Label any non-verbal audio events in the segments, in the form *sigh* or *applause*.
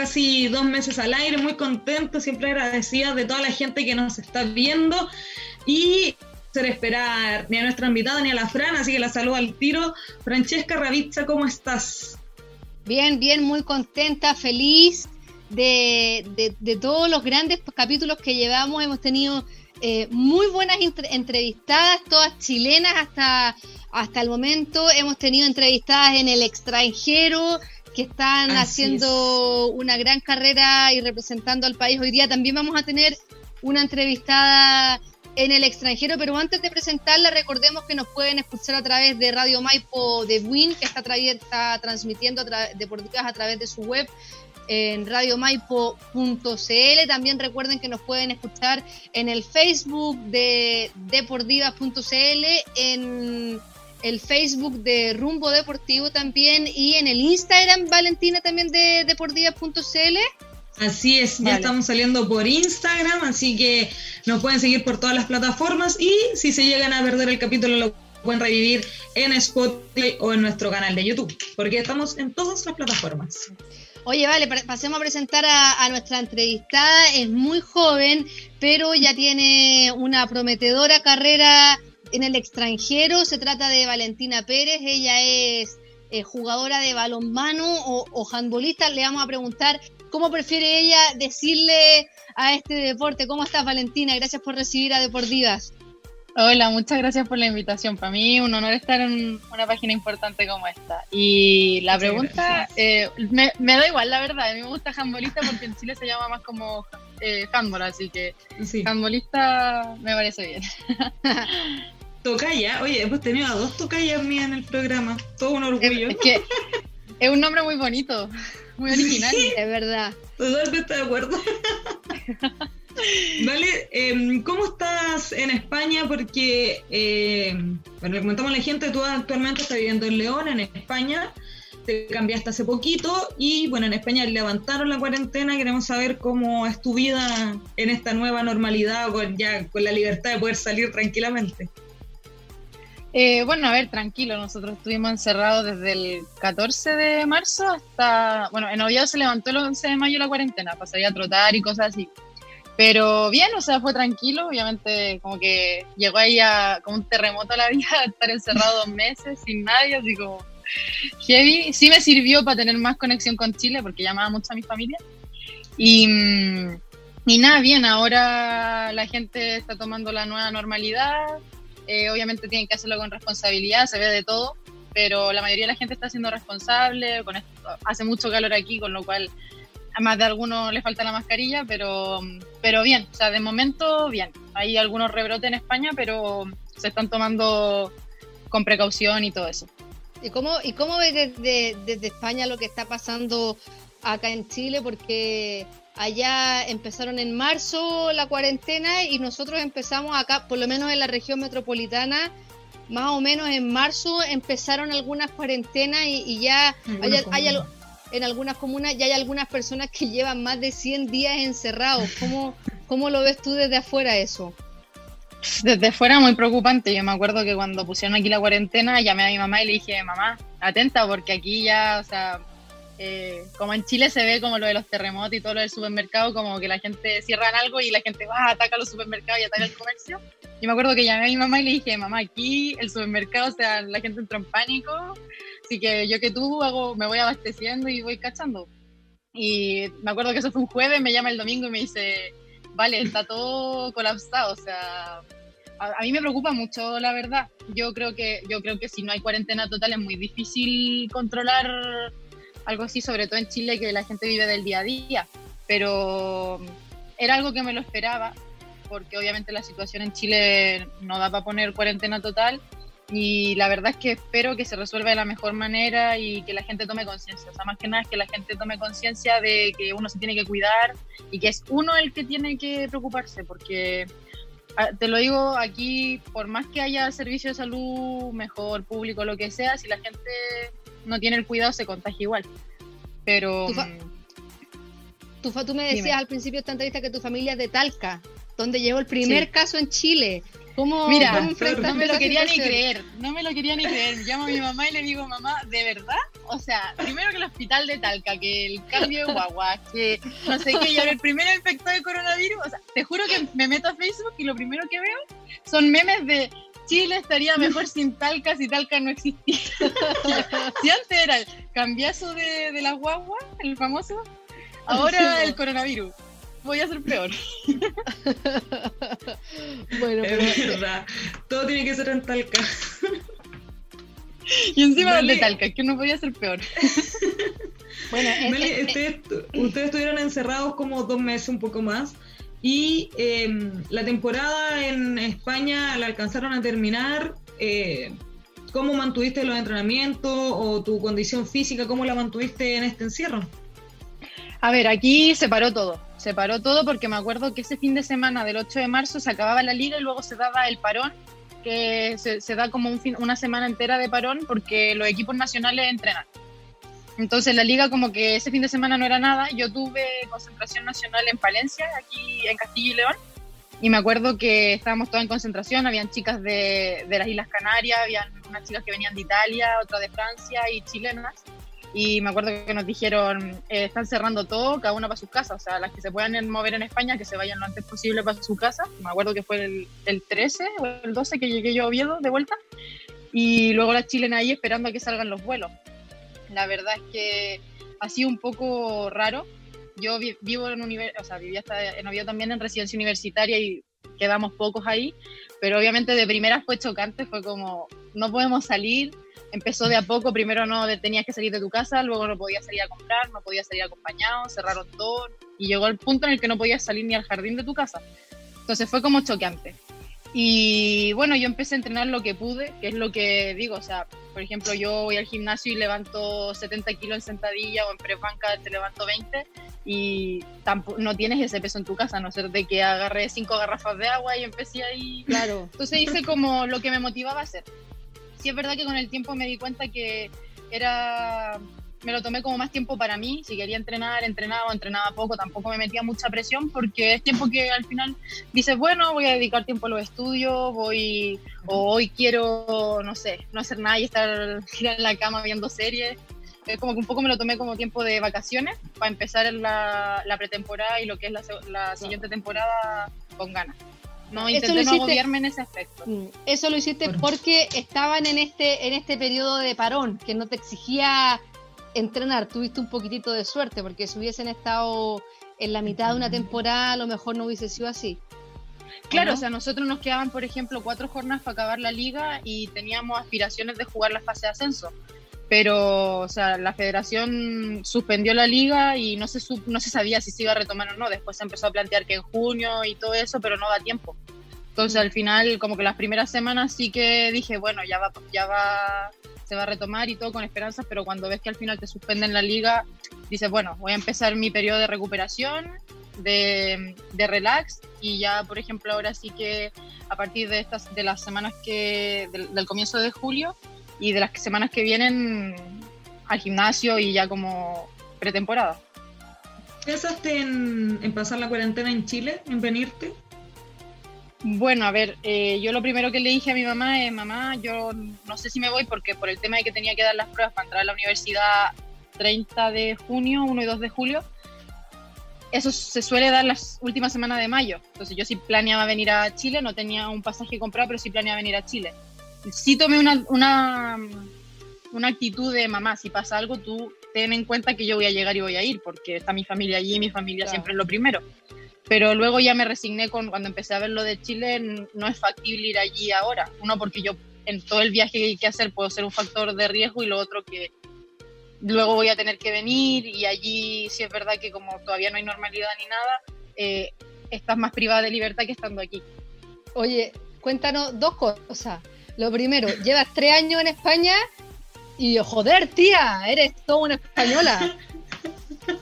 casi dos meses al aire, muy contentos, siempre agradecida de toda la gente que nos está viendo y hacer esperar ni a nuestra invitada ni a la Fran, así que la saludo al tiro. Francesca Ravizza, ¿cómo estás? Bien, bien, muy contenta, feliz de, de, todos los grandes capítulos que llevamos. Hemos tenido eh, muy buenas entrevistadas, todas chilenas hasta, hasta el momento. Hemos tenido entrevistadas en el extranjero que están haciendo una gran carrera y representando al país. Hoy día también vamos a tener una entrevistada en el extranjero, pero antes de presentarla, recordemos que nos pueden escuchar a través de Radio Maipo de Win, que está, está transmitiendo deportivas a través de su web en radiomaipo.cl. También recuerden que nos pueden escuchar en el Facebook de deportivas.cl, en el Facebook de Rumbo Deportivo también y en el Instagram, Valentina, también de deportivas.cl. Así es, ya estamos saliendo por Instagram, así que nos pueden seguir por todas las plataformas y si se llegan a perder el capítulo lo pueden revivir en Spotify o en nuestro canal de YouTube, porque estamos en todas las plataformas. Oye, vale, pasemos a presentar a, nuestra entrevistada. Es muy joven, pero ya tiene una prometedora carrera en el extranjero. Se trata de Valentina Pérez. Ella es eh, jugadora de balonmano o, o handbolista. Le vamos a preguntar ¿Cómo prefiere ella decirle a este deporte? ¿Cómo estás, Valentina? Gracias por recibir a Deportivas. Hola, muchas gracias por la invitación. Para mí un honor estar en una página importante como esta. Y la pregunta, eh, me, da igual, la verdad. A mí me gusta handbolista porque en Chile se llama más como eh, handball, así que handbolista me parece bien. *laughs* Tocaya, oye, hemos tenido a dos tocayas mías en el programa. Todo un orgullo. Es, que es un nombre muy bonito muy original. Es verdad. Totalmente de acuerdo. *laughs* vale, em, ¿cómo estás en España? Porque, eh, bueno, le comentamos a la gente, tú actualmente estás viviendo en León, en España, te cambiaste hace poquito y, bueno, en España levantaron la cuarentena, queremos saber cómo es tu vida en esta nueva normalidad, con, ya con la libertad de poder salir tranquilamente. Eh, bueno, a ver, tranquilo, nosotros estuvimos encerrados desde el 14 de marzo hasta, bueno, en Oviedo se levantó el 11 de mayo la cuarentena, pasaría a trotar y cosas así. Pero bien, o sea, fue tranquilo, obviamente como que llegó ahí a, como un terremoto a la *laughs* vida, estar encerrado dos meses sin nadie, así como heavy. Sí me sirvió para tener más conexión con Chile porque llamaba mucho a mi familia. Y, y nada, bien, ahora la gente está tomando la nueva normalidad, eh, obviamente tienen que hacerlo con responsabilidad, se ve de todo, pero la mayoría de la gente está siendo responsable, con hace mucho calor aquí, con lo cual a más de algunos le falta la mascarilla, pero, pero bien, o sea, de momento bien. Hay algunos rebrotes en España, pero se están tomando con precaución y todo eso. ¿Y cómo, y cómo ves desde, desde España lo que está pasando acá en Chile? Porque Allá empezaron en marzo la cuarentena y nosotros empezamos acá, por lo menos en la región metropolitana, más o menos en marzo empezaron algunas cuarentenas y, ya hay, en algunas comunas ya hay algunas personas que llevan más de 100 días encerrados. ¿Cómo, cómo lo ves tú desde afuera eso? Desde afuera muy preocupante. Yo me acuerdo que cuando pusieron aquí la cuarentena llamé a mi mamá y le dije, mamá, atenta porque aquí ya, o sea, eh, como en Chile se ve como lo de los terremotos y todo lo del supermercado, como que la gente cierra algo y la gente va, ataca los supermercados y ataca el comercio. Y me acuerdo que llamé a mi mamá y le dije, mamá, aquí el supermercado, o sea, la gente entró en pánico, así que yo que tú hago, me voy abasteciendo y voy cachando. Y me acuerdo que eso fue un jueves, me llama el domingo y me dice, vale, está todo colapsado, o sea, a, a, mí me preocupa mucho, la verdad. Yo creo que yo creo que si no hay cuarentena total es muy difícil controlar algo así, sobre todo en Chile, que la gente vive del día a día. Pero era algo que me lo esperaba, porque obviamente la situación en Chile no da para poner cuarentena total. Y la verdad es que espero que se resuelva de la mejor manera y que la gente tome conciencia. O sea, más que nada es que la gente tome conciencia de que uno se tiene que cuidar y que es uno el que tiene que preocuparse, porque ah, te lo digo aquí, por más que haya servicio de salud mejor, público, lo que sea, si la gente no tiene el cuidado se contagia igual. Pero... Tú, tú, me decías al principio de esta entrevista que tu familia es de Talca, donde llegó el primer caso en Chile. Mira, no me lo quería ni creer, no me lo quería ni creer. Llamo a mi mamá y le digo, mamá, ¿de verdad? O sea, primero que el hospital de Talca, que el cambio de guagua, que no sé qué, y ahora el primero infectado de coronavirus. O sea, te juro que me meto a Facebook y lo primero que veo son memes de Chile estaría mejor sin Talca si Talca no existiera. si antes era el cambiazo de, de la guagua, el famoso, ahora el coronavirus voy a ser peor. bueno, es *laughs* verdad. Todo tiene que ser en Talca. y encima de Talca, que no podía ser peor. *laughs* bueno, ustedes, ustedes estuvieron encerrados como dos meses, un poco más. Y em, la temporada en España la alcanzaron a terminar. Eh, ¿Cómo mantuviste los entrenamientos o tu condición física? ¿Cómo la mantuviste en este encierro? A ver, aquí se paró todo. Se paró todo porque me acuerdo que ese fin de semana del 8 de marzo se acababa la liga y luego se daba el parón, que se, da como un fin, una semana entera de parón porque los equipos nacionales entrenan. Entonces la liga como que ese fin de semana no era nada. Yo tuve concentración nacional en Palencia, aquí en Castillo y León. Y me acuerdo que estábamos todos en concentración, habían chicas de, de las Islas Canarias, habían unas chicas que venían de Italia, otras de Francia y chilenas y me acuerdo que nos dijeron, eh, están cerrando todo, cada una para sus casas, o sea, las que se puedan mover en España, que se vayan lo antes posible para su casa. Me acuerdo que fue el, el 13 o el 12 que llegué yo a Oviedo de vuelta, y luego las chilenas ahí esperando a que salgan los vuelos. La verdad es que ha sido un poco raro. Yo vivo en univers o sea, vivía hasta en Oviedo también en residencia universitaria y quedamos pocos ahí, pero obviamente de primera fue chocante, fue como, no podemos salir, empezó de a poco, primero no tenías que salir de tu casa, luego no podías salir a comprar, no podías salir acompañado, cerraron todo y llegó el punto en el que no podías salir ni al jardín de tu casa. Entonces fue como choqueante. Y bueno, yo empecé a entrenar lo que pude, que es lo que digo, o sea, por ejemplo, yo voy al gimnasio y levanto 70 kilos en sentadilla o en press banca te levanto 20 y no tienes ese peso en tu casa, a no ser de que agarré cinco garrafas de agua y empecé ahí. Claro. Entonces hice como lo que me motivaba a hacer sí es verdad que con el tiempo me di cuenta que era me lo tomé como más tiempo para mí. Si quería entrenar, entrenaba, entrenaba poco, tampoco me metía mucha presión porque es tiempo que al final dices, bueno, voy a dedicar tiempo a los estudios, voy, o hoy quiero, no sé, no hacer nada y estar *laughs* en la cama viendo series. Es como que un poco me lo tomé como tiempo de vacaciones para empezar la, la pretemporada y lo que es la, la siguiente temporada con ganas. No, intenté no agobiarme en ese aspecto. Mm, eso lo hiciste porque estaban en este, en este periodo de parón, que no te exigía entrenar. Tuviste un poquitito de suerte, porque si hubiesen estado en la mitad de una temporada, a lo mejor no hubiese sido así. Claro, o sea, nosotros nos quedaban, por ejemplo, cuatro jornadas para acabar la liga y teníamos aspiraciones de jugar la fase de ascenso pero o sea, la federación suspendió la liga y no se, no se sabía si se iba a retomar o no. Después se empezó a plantear que en junio y todo eso, pero no da tiempo. Entonces al final, como que las primeras semanas sí que dije, bueno, ya va, ya va, se va a retomar y todo con esperanzas, pero cuando ves que al final te suspenden la liga, dices, bueno, voy a empezar mi periodo de recuperación, de, de relax y ya, por ejemplo, ahora sí que a partir de estas, de las semanas que, del comienzo de julio, y de las semanas que vienen al gimnasio y ya como pretemporada. ¿Pensaste en, en pasar la cuarentena en Chile, en venirte? Bueno, a ver, eh, yo lo primero que le dije a mi mamá es, mamá, yo no sé si me voy porque por el tema de que tenía que dar las pruebas para entrar a la universidad 30 de junio, 1 y 2 de julio, eso se suele dar las últimas semanas de mayo. Entonces yo sí planeaba venir a Chile, no tenía un pasaje comprado, pero sí planeaba venir a Chile sí tomé una, una, una actitud de mamá, si pasa algo, tú ten en cuenta que yo voy a llegar y voy a ir, porque está mi familia allí y mi familia siempre es lo primero. Pero luego ya me resigné con cuando empecé a ver lo de Chile, no es factible ir allí ahora. Uno, porque yo en todo el viaje que hay que hacer puedo ser un factor de riesgo y lo otro que luego voy a tener que venir y allí sí es verdad que como todavía no hay normalidad ni nada, eh, estás más privada de libertad que estando aquí. Oye, cuéntanos dos cosas. Lo primero, llevas tres años en España y joder, tía, eres toda una española. *laughs*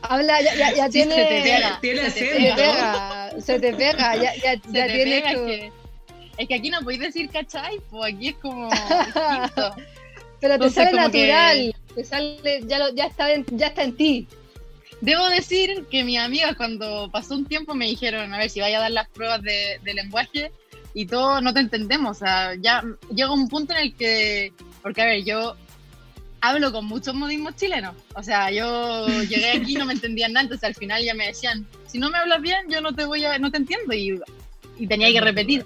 Habla, ya, ya, ya tiene. Se te pega, tiene se, te pega, se te pega, ya, ya, ya tienes. Que, es que aquí no podéis decir cachai, pues aquí es como. *laughs* Pero te sale natural, te sale, ya, lo, ya, está en, ya está en ti. Debo decir que mis amigas cuando pasó un tiempo me dijeron, a ver, si vaya a dar las pruebas de, de lenguaje, y todo no te entendemos. O sea, ya llega un punto en el que, porque a ver, yo hablo con muchos modismos chilenos. O sea, yo llegué aquí y no me entendían nada, entonces al final ya me decían, si no me hablas bien, yo no te voy a, no te entiendo. Y, y tenía que repetir.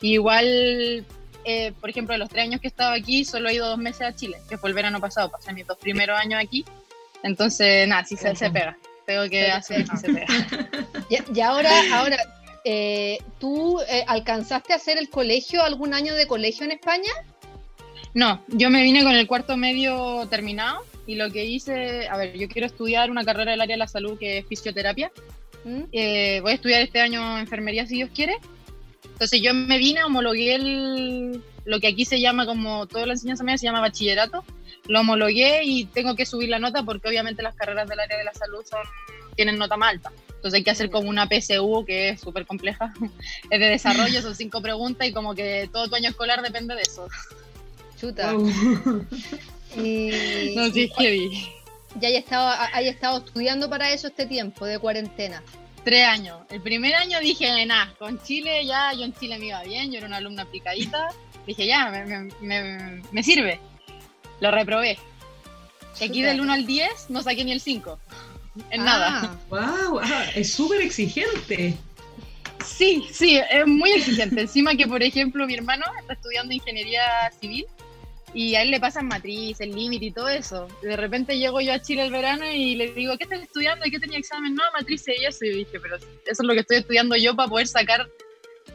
igual, eh, por ejemplo, de los tres años que he estado aquí, solo he ido dos meses a Chile, que fue el verano pasado, pasé mis dos primeros años aquí. Entonces, nada, sí se, se pega. Tengo que hacer que se pega. *laughs* Y, y ahora, ahora eh, ¿tú eh, alcanzaste a hacer el colegio, algún año de colegio en España? No, yo me vine con el cuarto medio terminado y lo que hice, a ver, yo quiero estudiar una carrera del área de la salud que es fisioterapia. ¿Mm? Eh, voy a estudiar este año enfermería si Dios quiere. Entonces yo me vine, homologué el, lo que aquí se llama como toda la enseñanza media se llama bachillerato. Lo homologué y tengo que subir la nota porque obviamente las carreras del área de la salud son, tienen nota más alta. Entonces hay que hacer como una PSU que es súper compleja. *laughs* es de desarrollo, son cinco preguntas y como que todo tu año escolar depende de eso. Chuta. Wow. *laughs* Y, *laughs* No, sí, es heavy. ya haya estado, haya estado estudiando para eso este tiempo de cuarentena. Tres años. El primer año dije, nada, con Chile ya, yo en Chile me iba bien, yo era una alumna aplicadita. Dije, ya, me, me- me- me sirve. Lo reprobé. Y aquí del 1 al 10 no saqué ni el 5. En Ah, nada. Wow, ah, es súper exigente. Sí, sí, es muy exigente. Encima que, por ejemplo, mi hermano está estudiando ingeniería civil y a él le pasan matriz, el límite y todo eso. De repente llego yo a Chile el verano y le digo, ¿qué estás estudiando? ¿Y qué tenía examen? No, matriz y eso. Y dije, pero eso es lo que estoy estudiando yo para poder sacar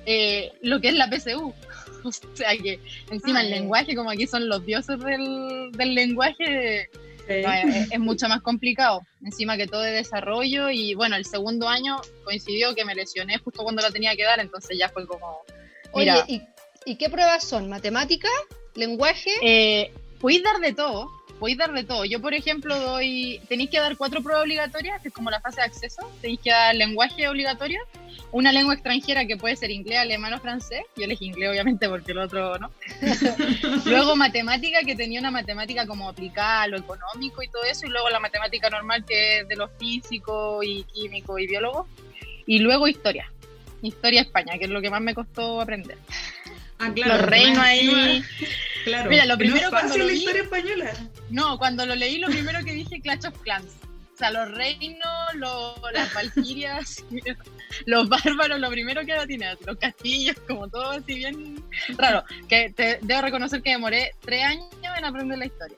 eh, lo que es la PSU. *laughs* O sea que encima Ah, el lenguaje, como aquí son los dioses del, del lenguaje, Sí. no, es, es mucho más complicado. Encima que todo de desarrollo y bueno, el segundo año coincidió que me lesioné justo cuando la tenía que dar, entonces ya fue como, Oye, mira, ¿y, y qué pruebas son? ¿Matemática? ¿Lenguaje? eh, podéis dar de todo, podéis dar de todo. Yo, por ejemplo, doy, tenéis que dar cuatro pruebas obligatorias, que es como la fase de acceso, tenéis que dar lenguaje obligatorio, una lengua extranjera que puede ser inglés, alemán o francés, yo elegí inglés obviamente porque el otro no. *laughs* luego matemática, que tenía una matemática como aplicada a lo económico y todo eso, y luego la matemática normal que es de los físicos y químicos y biólogos, y luego historia. Historia España, que es lo que más me costó aprender. Ah, claro. Los reinos ahí. *laughs* Claro. Mira, lo No primero es cuando lo la vi- historia española. No, cuando lo leí, lo primero que dije Clash of Clans. O sea, los reinos, los, las valquirias, *laughs* los bárbaros, lo primero que tiene, los castillos, como todo así bien raro. Que te, debo reconocer que demoré tres años en aprender la historia.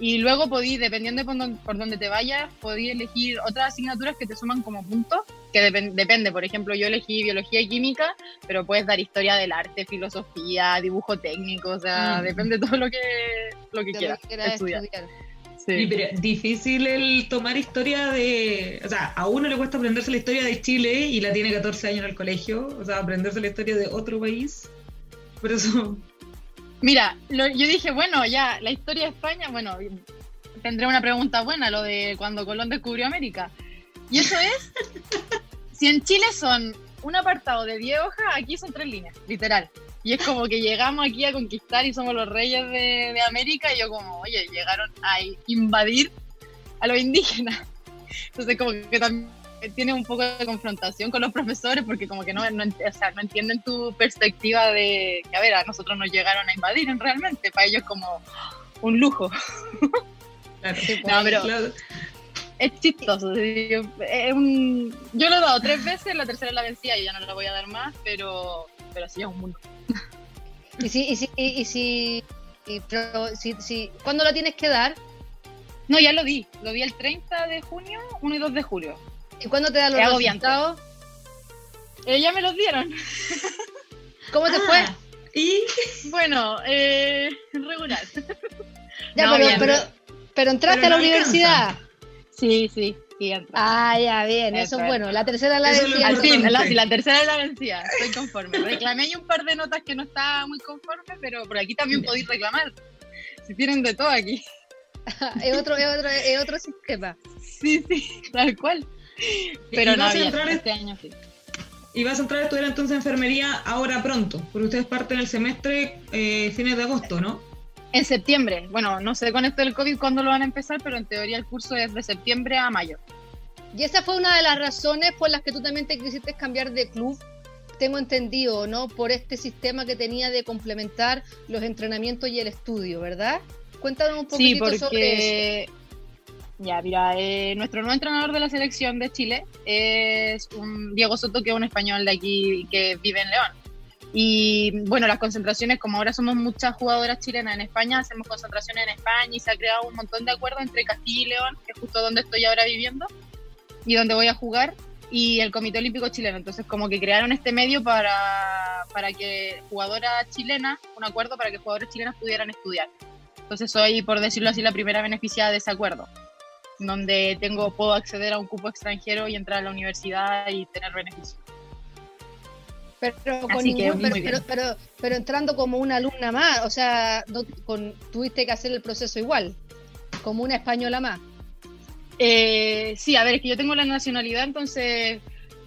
Y luego podí, dependiendo de por dónde, por dónde te vayas, podí elegir otras asignaturas que te suman como puntos, que depen- depende. Por ejemplo, yo elegí biología y química, pero puedes dar historia del arte, filosofía, dibujo técnico, o sea, Mm. depende de todo lo que, lo que de lo quieras que estudiar. estudiar. Sí. Sí, pero difícil el tomar historia de. O sea, a uno le cuesta aprenderse la historia de Chile y la tiene 14 años en el colegio. O sea, aprenderse la historia de otro país. Por eso. Mira, lo- yo dije, bueno, ya, la historia de España, bueno, tendré una pregunta buena, lo de cuando Colón descubrió América. Y eso es, *laughs* si en Chile son un apartado de 10 hojas, aquí son tres líneas, literal. Y es como que llegamos aquí a conquistar y somos los reyes de, de América y yo como, oye, llegaron a invadir a los indígenas. Entonces como que también tiene un poco de confrontación con los profesores porque como que no, no, o sea, no entienden tu perspectiva de que, a ver, a nosotros nos llegaron a invadir en realmente, para ellos como un lujo. Claro. *laughs* No, pero Claro. es chistoso. es un- yo lo he dado tres veces, la tercera es la vencida y ya no la voy a dar más, pero, pero sí es un mundo. Y si, y si, y, y si, y- pero si, si, ¿cuándo la tienes que dar? No, ya lo di, lo di el 30 de junio, 1 y 2 de julio. ¿Y cuándo te dan los resultados? Eh, ya me los dieron. ¿Cómo te Ah, fue? Y. Bueno, eh, regular. Ya, No, pero, bien, pero, pero entraste pero a la universidad. Sí, sí, sí, entra. Ah, ya, bien, eso es bueno. La tercera la es lo vencida. Al fin, la, si la tercera es la vencida, estoy conforme. Reclamé ahí un par de notas que no estaba muy conforme, pero por aquí también podéis reclamar. Si tienen de todo aquí. *laughs* es, otro, es, otro, es otro sistema. Sí, sí, tal cual. ¿Y Pero no, vas a entrar en- este año sí. Y vas a entrar a estudiar entonces enfermería ahora pronto, porque ustedes parten el semestre eh, fines de agosto, ¿no? En septiembre, bueno, no sé con esto del COVID cuándo lo van a empezar, pero en teoría el curso es de septiembre a mayo. Y esa fue una de las razones por las que tú también te quisiste cambiar de club tengo entendido, ¿no? Por este sistema que tenía de complementar los entrenamientos y el estudio, ¿verdad? Cuéntanos un poquito sí, porque... sobre eso. Ya, mira, eh, nuestro nuevo entrenador de la selección de Chile es un Diego Soto, que es un español de aquí que vive en León. Y bueno, las concentraciones, como ahora somos muchas jugadoras chilenas en España, hacemos concentraciones en España y se ha creado un montón de acuerdos entre Castilla y León, que es justo donde estoy ahora viviendo y donde voy a jugar, y el Comité Olímpico Chileno. Entonces, como que crearon este medio para, para que jugadoras chilenas, un acuerdo para que jugadoras chilenas pudieran estudiar. Entonces, soy, por decirlo así, la primera beneficiada de ese acuerdo donde tengo puedo acceder a un cupo extranjero y entrar a la universidad y tener beneficios. Pero, con ningún, pero, pero, pero, entrando como una alumna más, o sea, con, tuviste que hacer el proceso igual, como una española más. Eh, sí, a ver, es que yo tengo la nacionalidad, entonces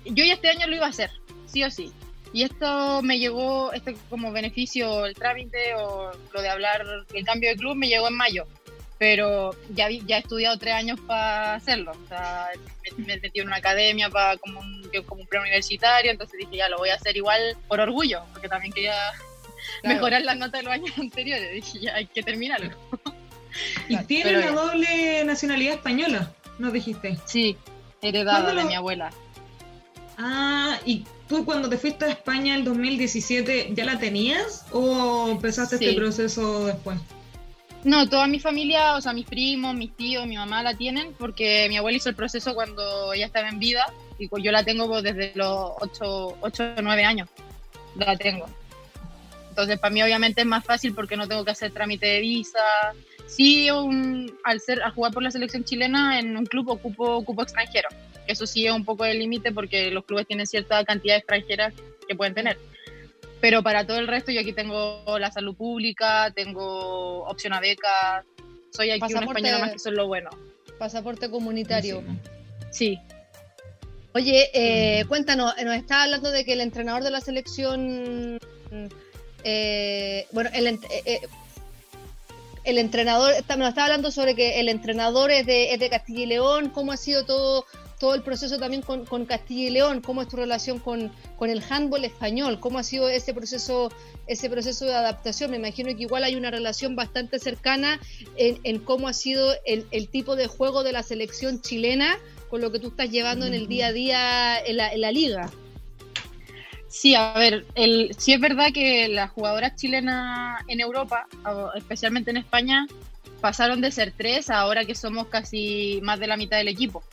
yo ya este año lo iba a hacer, sí o sí. Y esto me llegó, este como beneficio, el trámite o lo de hablar, el cambio de club me llegó en mayo pero ya, ya he estudiado tres años para hacerlo. O sea, me, he metí en una academia para como un, como un preuniversitario, entonces dije, ya lo voy a hacer igual por orgullo, porque también quería mejorar las notas de los años *laughs* anteriores. Dije, ya hay que terminarlo. ¿Y tiene la doble nacionalidad española? ¿No dijiste? Sí, heredada de mi abuela. Ah, ¿y tú cuando te fuiste a España el 2017 ya la tenías o empezaste este proceso después? No, toda mi familia, o sea, mis primos, mis tíos, mi mamá la tienen porque mi abuela hizo el proceso cuando ella estaba en vida y yo la tengo pues, desde los 8 o 9 años. La tengo. Entonces, para mí obviamente es más fácil porque no tengo que hacer trámite de visa. Sí, un, al, ser, al jugar por la selección chilena en un club ocupo cupo extranjero. Eso sí es un poco el límite porque los clubes tienen cierta cantidad de extranjeras que pueden tener. Pero para todo el resto, yo aquí tengo la salud pública, tengo opción a becas, soy aquí un español más que eso es lo bueno. Pasaporte comunitario. Sí. Oye, eh, cuéntanos, nos está hablando de que el entrenador de la selección, eh, bueno, el, eh, el entrenador, nos está hablando sobre que el entrenador es de, es de Castilla y León, cómo ha sido todo todo el proceso también con, con, Castilla y León, cómo es tu relación con, con, el handball español, cómo ha sido ese proceso, ese proceso de adaptación. Me imagino que igual hay una relación bastante cercana en, en cómo ha sido el, el, tipo de juego de la selección chilena con lo que tú estás llevando en el día a día en la, en la liga. Sí, a ver, el, sí es verdad que las jugadoras chilenas en Europa, especialmente en España, pasaron de ser tres a ahora que somos casi más de la mitad del equipo.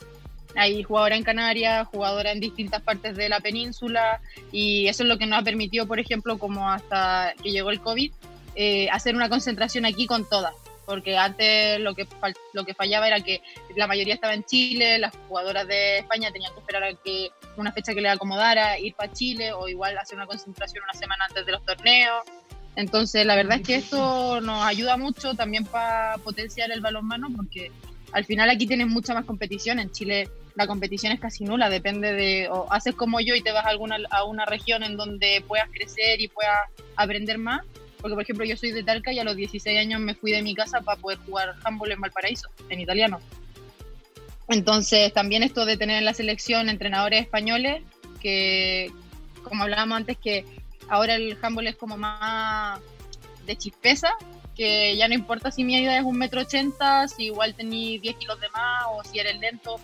Hay jugadora en Canarias, jugadora en distintas partes de la península y eso es lo que nos ha permitido, por ejemplo, como hasta que llegó el COVID, eh, hacer una concentración aquí con todas. Porque antes lo que, lo que fallaba era que la mayoría estaba en Chile, las jugadoras de España tenían que esperar a que una fecha que les acomodara, ir para Chile o igual hacer una concentración una semana antes de los torneos. Entonces, la verdad es que esto nos ayuda mucho también para potenciar el balonmano porque al final aquí tienes mucha más competición. En Chile la competición es casi nula, depende de, o haces como yo y te vas a, alguna, a una región en donde puedas crecer y puedas aprender más. Porque, por ejemplo, yo soy de Talca y a los 16 años me fui de mi casa para poder jugar handball en Valparaíso, en italiano. Entonces, también esto de tener en la selección entrenadores españoles, que, como hablábamos antes, que ahora el handball es como más de chispeza, que ya no importa si mi edad es un metro ochenta, si igual tenéis 10 kilos de más o si eres lento,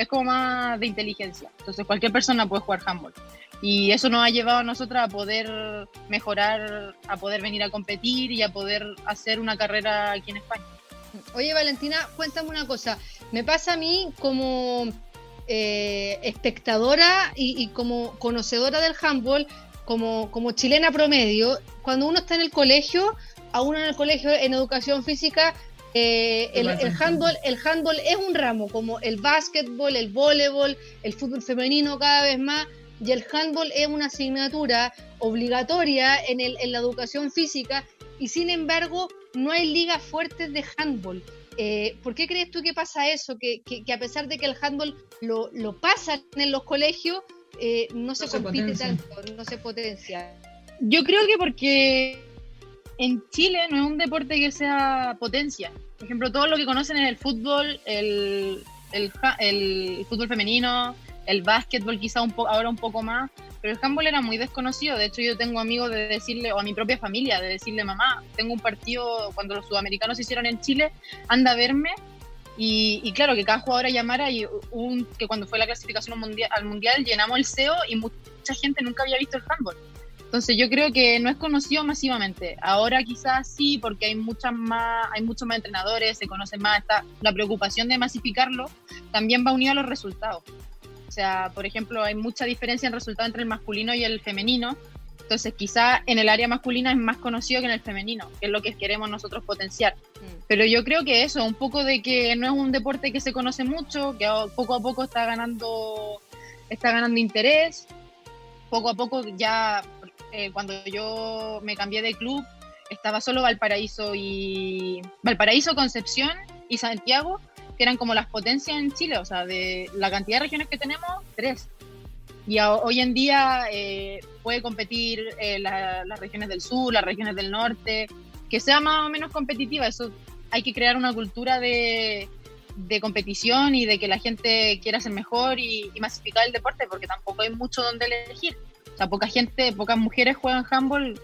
es como más de inteligencia. Entonces cualquier persona puede jugar handball. Y eso nos ha llevado a nosotros a poder mejorar, a poder venir a competir y a poder hacer una carrera aquí en España. Oye Valentina, cuéntame una cosa. Me pasa a mí como eh, espectadora y, como conocedora del handball, como, como chilena promedio, cuando uno está en el colegio, a uno en el colegio en educación física eh, el, handball, el handball es un ramo, como el básquetbol, el voleibol, el fútbol femenino cada vez más, y el handball es una asignatura obligatoria en, el, en la educación física, y sin embargo no hay ligas fuertes de handball. Eh, ¿Por qué crees tú que pasa eso? Que, que, a pesar de que el handball lo, lo pasan en los colegios, eh, no, se compite tanto, no se potencia. Yo creo que porque en Chile no es un deporte que sea potencia. Por ejemplo, todo lo que conocen es el fútbol, el, fútbol femenino, el básquetbol quizá un ahora un poco más, pero el handball era muy desconocido. De hecho, yo tengo amigos de decirle, o a mi propia familia, de decirle, mamá, tengo un partido cuando los sudamericanos se hicieron en Chile, anda a verme. Y, claro, que cada jugador llamara y que cuando fue la clasificación al mundial llenamos el SEO y mucha gente nunca había visto el handball. Entonces yo creo que no es conocido masivamente. Ahora quizás sí, porque hay muchas más, hay muchos más entrenadores, se conoce más, está, la preocupación de masificarlo también va unida a los resultados. O sea, por ejemplo, hay mucha diferencia en resultado entre el masculino y el femenino. Entonces, quizá en el área masculina es más conocido que en el femenino, que es lo que queremos nosotros potenciar. Mm. Pero yo creo que eso, un poco de que no es un deporte que se conoce mucho, que poco a poco está ganando, está ganando interés. Poco a poco ya, eh, cuando yo me cambié de club, estaba solo Valparaíso y Valparaíso, Concepción y Santiago, que eran como las potencias en Chile, o sea, de la cantidad de regiones que tenemos, tres. Y hoy en día eh, puede competir eh, las regiones del sur, las regiones del norte, que sea más o menos competitiva. Eso hay que crear una cultura de, de competición y de que la gente quiera ser mejor y, y, masificar el deporte, porque tampoco hay mucho donde elegir. Sea, poca gente, pocas mujeres juegan handball.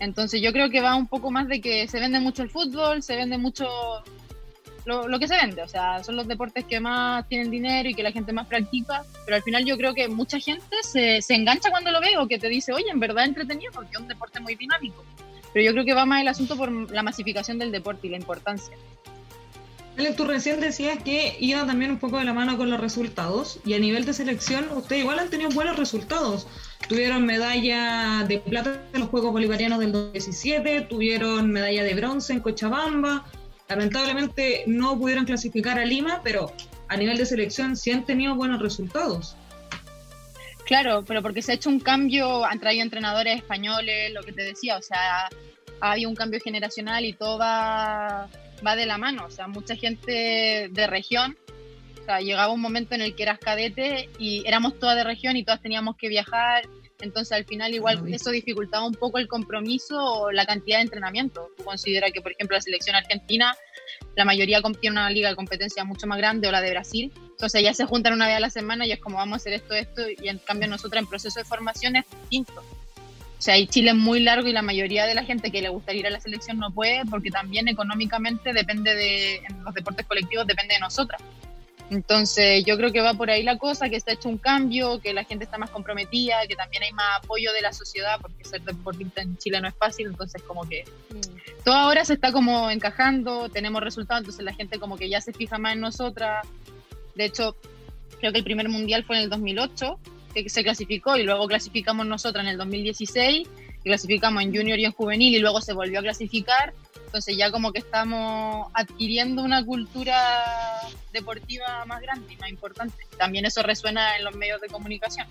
Entonces yo creo que va un poco más de que se vende mucho el fútbol, se vende mucho lo, que se vende, o sea, son los deportes que más tienen dinero y que la gente más practica, pero al final yo creo que mucha gente se, se engancha cuando lo ve o que te dice, oye, en verdad entretenido porque es un deporte muy dinámico. Pero yo creo que va más el asunto por la masificación del deporte y la importancia. Tú recién decías que iba también un poco de la mano con los resultados y a nivel de selección ustedes igual han tenido buenos resultados. Tuvieron medalla de plata en los Juegos Bolivarianos del 2017, tuvieron medalla de bronce en Cochabamba, Lamentablemente no pudieron clasificar a Lima, pero a nivel de selección sí han tenido buenos resultados. Claro, pero porque se ha hecho un cambio, han traído entrenadores españoles, lo que te decía, o sea, hay un cambio generacional y todo va, va de la mano, o sea, mucha gente de región, o sea, llegaba un momento en el que eras cadete y éramos todas de región y todas teníamos que viajar entonces al final igual eso dificultaba un poco el compromiso o la cantidad de entrenamiento. Tú consideras que, por ejemplo, la selección argentina, la mayoría tiene una liga de competencia mucho más grande o la de Brasil. Entonces ya se juntan una vez a la semana y es como vamos a hacer esto, esto, y en cambio nosotros en proceso de formación es distinto. O sea, y Chile es muy largo y la mayoría de la gente que le gustaría ir a la selección no puede porque también económicamente depende de, en los deportes colectivos depende de nosotras. Entonces yo creo que va por ahí la cosa, que se ha hecho un cambio, que la gente está más comprometida, que también hay más apoyo de la sociedad, porque ser deportista en Chile no es fácil, entonces como que mm. todo ahora se está como encajando, tenemos resultados, entonces la gente como que ya se fija más en nosotras. De hecho, creo que el primer mundial fue en el 2008, que se clasificó y luego clasificamos nosotras en el 2016, y clasificamos en junior y en juvenil y luego se volvió a clasificar entonces ya como que estamos adquiriendo una cultura deportiva más grande y más importante. También eso resuena en los medios de comunicación.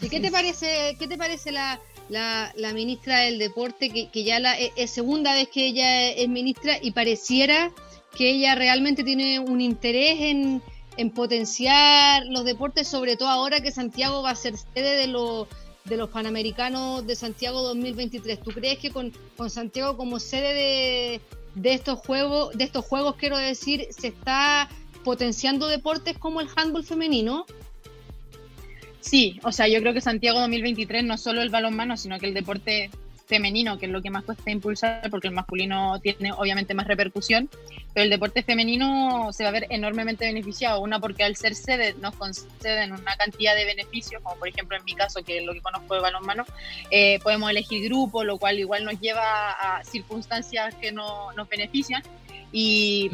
¿Y qué te parece, qué te parece la, la, ministra del Deporte, que, que ya la, e, es segunda vez que ella es ministra y pareciera que ella realmente tiene un interés en, en potenciar los deportes, sobre todo ahora que Santiago va a ser sede de los de los Panamericanos de Santiago 2023. ¿Tú crees que con, con Santiago como sede de, de, estos juegos, de estos juegos quiero decir, se está potenciando deportes como el handball femenino? Sí, o sea, yo creo que Santiago 2023 no solo el balonmano, sino que el deporte femenino, que es lo que más cuesta impulsar, porque el masculino tiene obviamente más repercusión, pero el deporte femenino se va a ver enormemente beneficiado. Una, porque al ser sede nos conceden una cantidad de beneficios, como por ejemplo en mi caso, que es lo que conozco de balonmano, eh, podemos elegir grupo, lo cual igual nos lleva a circunstancias que no, nos benefician. Y,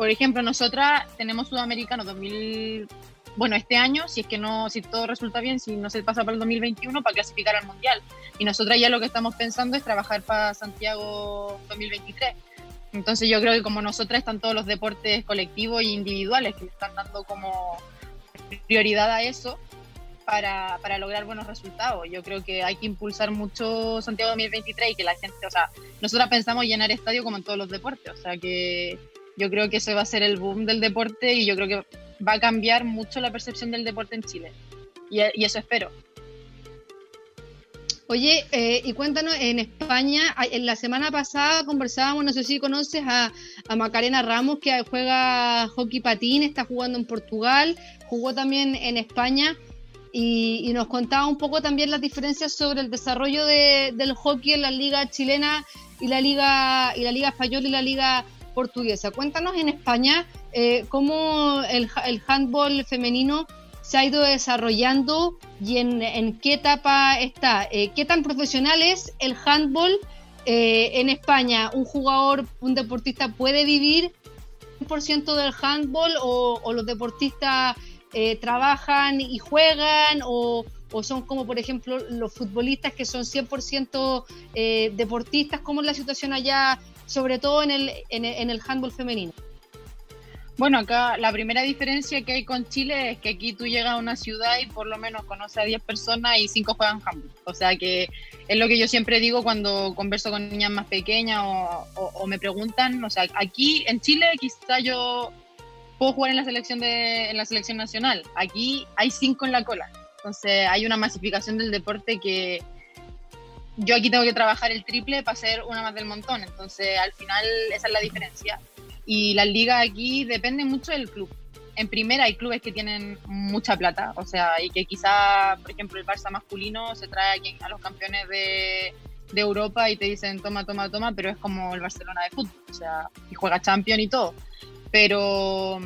por ejemplo, nosotras tenemos Sudamericano 2000 bueno, este año, si es que no, si todo resulta bien, si no se pasa para el 2021, para clasificar al Mundial. Y nosotras ya lo que estamos pensando es trabajar para Santiago 2023. Entonces yo creo que como nosotras están todos los deportes colectivos e individuales que están dando como prioridad a eso para, para lograr buenos resultados. Yo creo que hay que impulsar mucho Santiago 2023 y que la gente, o sea, nosotras pensamos llenar estadio como en todos los deportes, o sea que yo creo que ese va a ser el boom del deporte y yo creo que va a cambiar mucho la percepción del deporte en Chile. Y, eso espero. Oye, eh, y cuéntanos, en España, en la semana pasada conversábamos, no sé si conoces a, Macarena Ramos, que juega hockey patín, está jugando en Portugal, jugó también en España, y, nos contaba un poco también las diferencias sobre el desarrollo del hockey en la liga chilena y la liga, y la liga española y la liga portuguesa. Cuéntanos en España eh, cómo el, handball femenino se ha ido desarrollando y en, qué etapa está. Eh, ¿Qué tan profesional es el handball eh, en España? ¿Un jugador, un deportista puede vivir 100% del handball o, los deportistas eh, trabajan y juegan o, son como por ejemplo los futbolistas que son 100% deportistas? ¿Cómo es la situación allá, sobre todo en el, en el handball femenino? Bueno, acá la primera diferencia que hay con Chile es que aquí tú llegas a una ciudad y por lo menos conoces a 10 personas y 5 juegan handball. O sea que es lo que yo siempre digo cuando converso con niñas más pequeñas o, me preguntan. O sea, aquí en Chile quizá yo puedo jugar en la selección de en la selección nacional. Aquí hay 5 en la cola. Entonces hay una masificación del deporte que yo aquí tengo que trabajar el triple para ser una más del montón. Entonces al final esa es la diferencia. Y las ligas aquí dependen mucho del club. En primera hay clubes que tienen mucha plata, o sea, y que quizá, por ejemplo, el Barça masculino se trae a los campeones de, de Europa y te dicen toma, toma, toma, pero es como el Barcelona de fútbol, o sea, y juega Champions y todo. Pero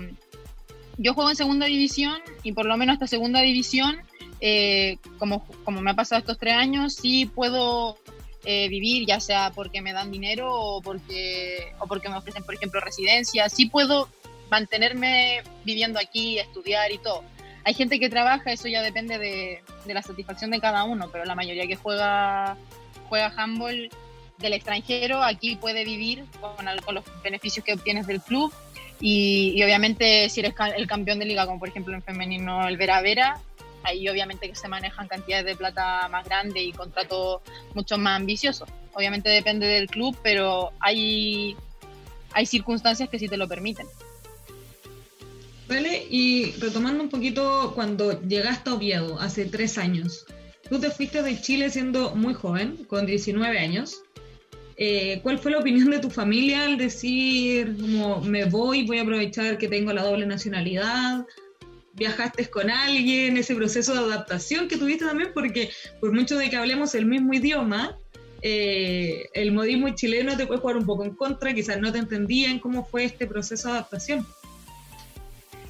yo juego en segunda división y por lo menos esta segunda división, eh, como, como me ha pasado estos tres años, sí puedo eh, vivir, ya sea porque me dan dinero o porque, o porque me ofrecen, por ejemplo, residencia. Sí puedo mantenerme viviendo aquí, estudiar y todo. Hay gente que trabaja, eso ya depende de, la satisfacción de cada uno, pero la mayoría que juega, juega handball del extranjero aquí puede vivir con, con los beneficios que obtienes del club y, y, obviamente si eres el campeón de liga, como por ejemplo en femenino el Vera Vera, ahí obviamente que se manejan cantidades de plata más grandes y contratos mucho más ambiciosos. Obviamente depende del club, pero hay, hay circunstancias que sí te lo permiten. Vale, y retomando un poquito cuando llegaste a Oviedo hace tres años, tú te fuiste de Chile siendo muy joven, con 19 años. Eh, ¿Cuál fue la opinión de tu familia al decir, como me voy, voy a aprovechar que tengo la doble nacionalidad? Viajaste con alguien, ese proceso de adaptación que tuviste también, porque por mucho de que hablemos el mismo idioma, eh, el modismo chileno te puede jugar un poco en contra, quizás no te entendían cómo fue este proceso de adaptación.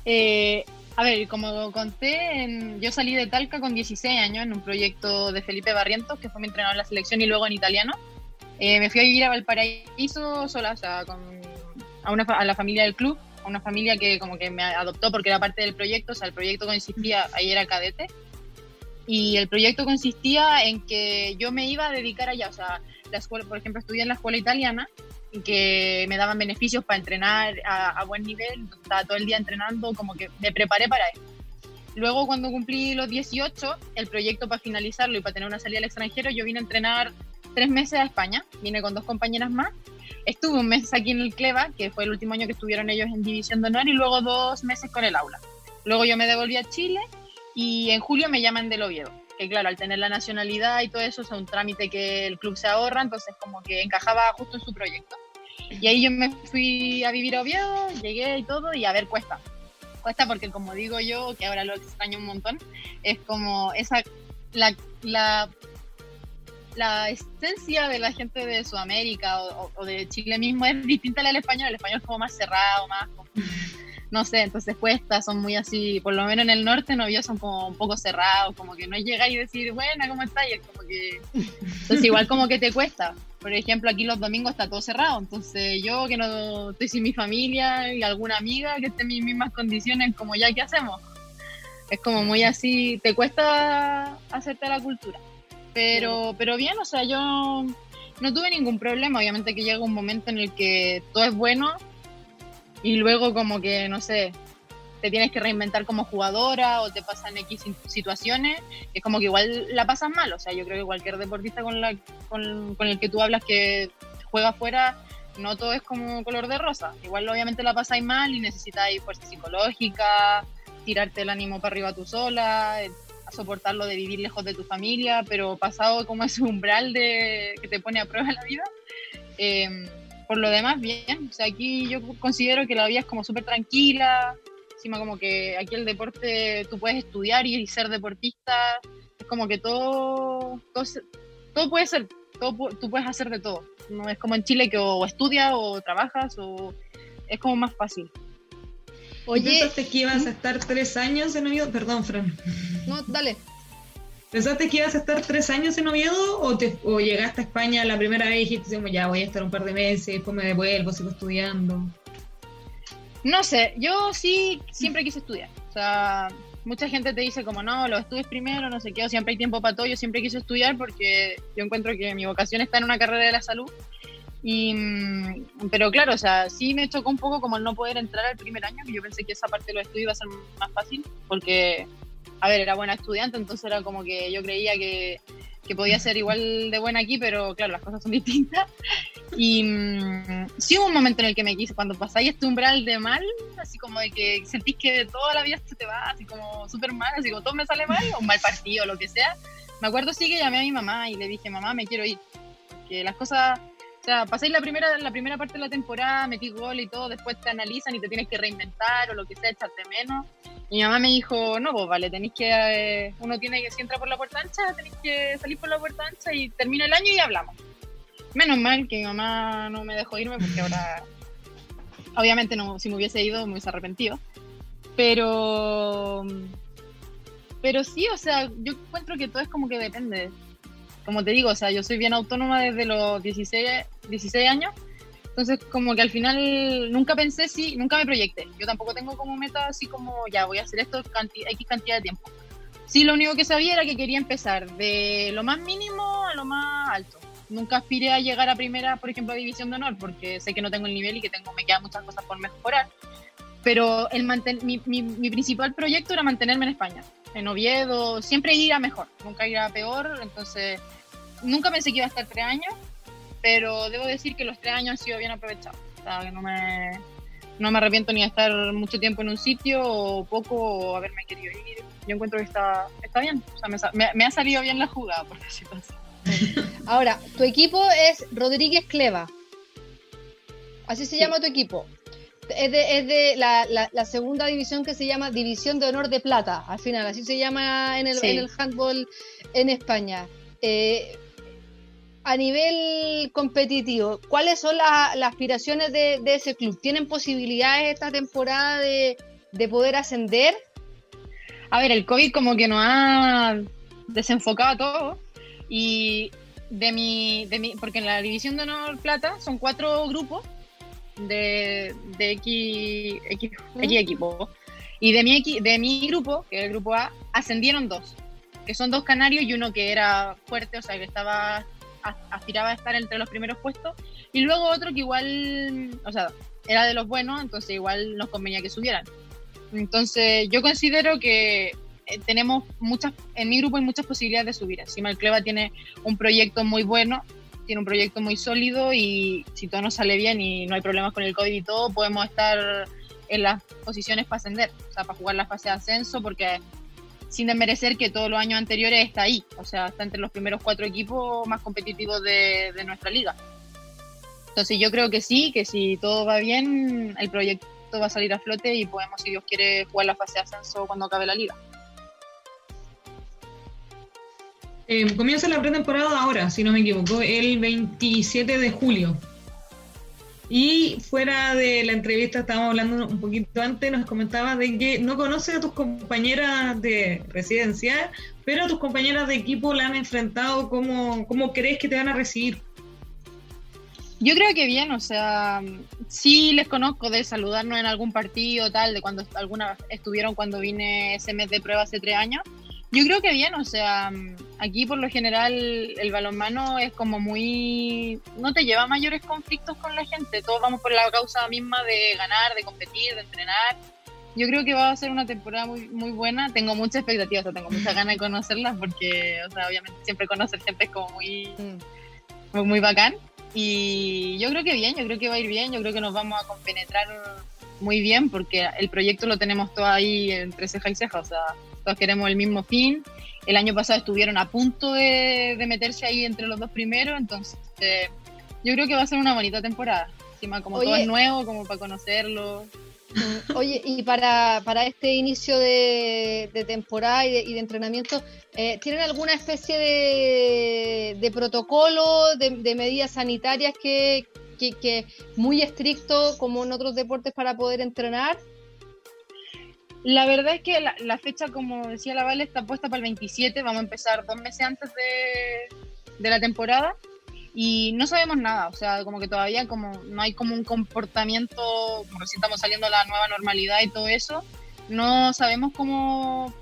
Eh, a ver, como conté, yo salí de Talca con 16 años en un proyecto de Felipe Barrientos, que fue mi entrenador en la selección y luego en italiano. Eh, me fui a vivir a Valparaíso sola, o sea, con, a, una, a la familia del club una familia que como que me adoptó porque era parte del proyecto, o sea, el proyecto consistía, ahí era cadete, y el proyecto consistía en que yo me iba a dedicar allá, o sea, la escuela, por ejemplo, estudié en la escuela italiana, y que me daban beneficios para entrenar a, buen nivel, estaba todo el día entrenando, como que me preparé para eso. Luego, cuando cumplí los 18, el proyecto para finalizarlo y para tener una salida al extranjero, yo vine a entrenar tres meses a España, vine con dos compañeras más Estuve un mes aquí en el Cleva, que fue el último año que estuvieron ellos en División de Honor, y luego dos meses con el aula. Luego yo me devolví a Chile y en julio me llaman del Oviedo. Que claro, al tener la nacionalidad y todo eso, es un trámite que el club se ahorra, entonces como que encajaba justo en su proyecto. Y ahí yo me fui a vivir a Oviedo, llegué y todo, y a ver, cuesta. Cuesta porque como digo yo, que ahora lo extraño un montón, es como esa, la, la la esencia de la gente de Sudamérica o, de Chile mismo es distinta a la del español. El español es como más cerrado, más. no sé, entonces cuesta, son muy así. Por lo menos en el norte, no son como un poco cerrados, como que no llega y decir, buena, ¿cómo estás? Y es como que. Entonces, igual como que te cuesta. Por ejemplo, aquí los domingos está todo cerrado. Entonces, yo que no estoy sin mi familia y alguna amiga que esté en mis mismas condiciones, como ya, ¿qué hacemos? Es como muy así, te cuesta hacerte la cultura. Pero, pero bien, o sea, yo no tuve ningún problema. Obviamente que llega un momento en el que todo es bueno y luego como que, no sé, te tienes que reinventar como jugadora o te pasan X situaciones, es como que igual la pasas mal. O sea, yo creo que cualquier deportista con, la, con, con el que tú hablas que juega afuera, no todo es como color de rosa. Igual obviamente la pasáis mal y necesitáis fuerza psicológica, tirarte el ánimo para arriba tú sola, soportarlo de vivir lejos de tu familia, pero pasado como ese umbral de que te pone a prueba la vida, eh, por lo demás, bien. O sea, aquí yo considero que la vida es como súper tranquila, encima como que aquí el deporte, tú puedes estudiar y ser deportista, es como que todo, todo, todo puede ser, todo, tú puedes hacer de todo. No es como en Chile que o estudias o trabajas o es como más fácil. Oye, ¿pensaste que ibas a estar tres años en Oviedo? Perdón, Fran. No, dale. ¿Pensaste que ibas a estar tres años en Oviedo o, te, o llegaste a España la primera vez y dijiste, ya voy a estar un par de meses, después me devuelvo, sigo estudiando? No sé, yo sí siempre quise estudiar. O sea, mucha gente te dice como, no, lo estudies primero, no sé qué, o siempre hay tiempo para todo. Yo siempre quise estudiar porque yo encuentro que mi vocación está en una carrera de la salud y, mm, pero claro, o sea, sí me chocó un poco como el no poder entrar al primer año, que yo pensé que esa parte de los estudios iba a ser más fácil, porque, a ver, era buena estudiante, entonces era como que yo creía que, que podía ser igual de buena aquí, pero claro, las cosas son distintas. *laughs* Y mmm, sí hubo un momento en el que me quise, cuando pasáis este umbral de mal, así como de que sentís que toda la vida te va, así como súper mal, así como todo me sale mal, o un mal partido, lo que sea. Me acuerdo sí que llamé a mi mamá y le dije, mamá, me quiero ir, que las cosas o sea, pasáis la primera, la primera parte de la temporada, metí gol y todo, después te analizan y te tienes que reinventar o lo que sea, echarte menos. Y mi mamá me dijo, no, pues vale, tenéis que, eh, uno tiene que, si entra por la puerta ancha, tenéis que salir por la puerta ancha y termina el año y hablamos. Menos mal que mi mamá no me dejó irme porque ahora, obviamente no, si me hubiese ido me hubiese arrepentido. Pero, pero sí, o sea, yo encuentro que todo es como que depende como te digo, o sea, yo soy bien autónoma desde los 16, 16 años, entonces como que al final nunca pensé si, nunca me proyecté. Yo tampoco tengo como meta así como, ya voy a hacer esto X cantidad de tiempo. Sí, lo único que sabía era que quería empezar de lo más mínimo a lo más alto. Nunca aspiré a llegar a primera, por ejemplo, a División de Honor, porque sé que no tengo el nivel y que tengo, me quedan muchas cosas por mejorar. Pero el mi, mi, mi principal proyecto era mantenerme en España en Oviedo, siempre ir a mejor, nunca ir a peor, entonces nunca pensé que iba a estar tres años, pero debo decir que los tres años han sido bien aprovechados, o sea, que no me, no me arrepiento ni de estar mucho tiempo en un sitio o poco o haberme querido ir, yo encuentro que está, está bien, o sea, me, me, ha salido bien la jugada, por decirlo así. *laughs* Ahora, tu equipo es Rodríguez Cleva. Así se sí. llama tu equipo es de, es de la, la, la, segunda división que se llama División de Honor de Plata, al final, así se llama en el, sí. en el handball en España. Eh, a nivel competitivo, ¿cuáles son la, las aspiraciones de, de, ese club? ¿Tienen posibilidades esta temporada de, de, poder ascender? A ver, el COVID como que nos ha desenfocado todo y de mi, de mi, porque en la división de honor plata son cuatro grupos de, de X, X, X equipo. Y de mi, de mi grupo, que es el grupo A, ascendieron dos, que son dos canarios y uno que era fuerte, o sea, que estaba aspiraba a estar entre los primeros puestos, y luego otro que igual, o sea, era de los buenos, entonces igual nos convenía que subieran. Entonces, yo considero que eh, tenemos muchas, en mi grupo hay muchas posibilidades de subir. Encima el Cleva tiene un proyecto muy bueno tiene un proyecto muy sólido y si todo nos sale bien y no hay problemas con el COVID y todo, podemos estar en las posiciones para ascender, o sea, para jugar la fase de ascenso, porque sin desmerecer que todos los años anteriores está ahí, o sea, está entre los primeros cuatro equipos más competitivos de, de nuestra liga. Entonces yo creo que sí, que si todo va bien, el proyecto va a salir a flote y podemos, si Dios quiere, jugar la fase de ascenso cuando acabe la liga. Eh, comienza la pretemporada ahora, si no me equivoco, el 27 de julio. Y fuera de la entrevista, estábamos hablando un poquito antes, nos comentabas de que no conoces a tus compañeras de residencia, pero a tus compañeras de equipo la han enfrentado. ¿Cómo, cómo crees que te van a recibir? Yo creo que bien, o sea, sí les conozco de saludarnos en algún partido, tal, de cuando alguna estuvieron cuando vine ese mes de prueba hace tres años. Yo creo que bien, o sea, aquí por lo general el balonmano es como muy... no te lleva mayores conflictos con la gente, todos vamos por la causa misma de ganar, de competir, de entrenar. Yo creo que va a ser una temporada muy, muy buena, tengo muchas expectativas, o sea, tengo muchas ganas de conocerlas porque, o sea, obviamente siempre conocer gente es como muy, muy, muy bacán. Y yo creo que bien, yo creo que va a ir bien, yo creo que nos vamos a compenetrar muy bien porque el proyecto lo tenemos todo ahí entre ceja y ceja, o sea, todos queremos el mismo fin. El año pasado estuvieron a punto de, meterse ahí entre los dos primeros, entonces yo creo que va a ser una bonita temporada. Encima, como todo es nuevo, como para conocerlo. Mm, oye, y para, para este inicio de, temporada y de, entrenamiento, eh, ¿tienen alguna especie de, de protocolo, de, medidas sanitarias que, que, muy estricto como en otros deportes para poder entrenar? La verdad es que la, fecha, como decía la Vale, está puesta para el 27. Vamos a empezar dos meses antes de, la temporada. Y no sabemos nada, o sea, como que todavía como no hay como un comportamiento, como si estamos saliendo a la nueva normalidad y todo eso, no sabemos cómo,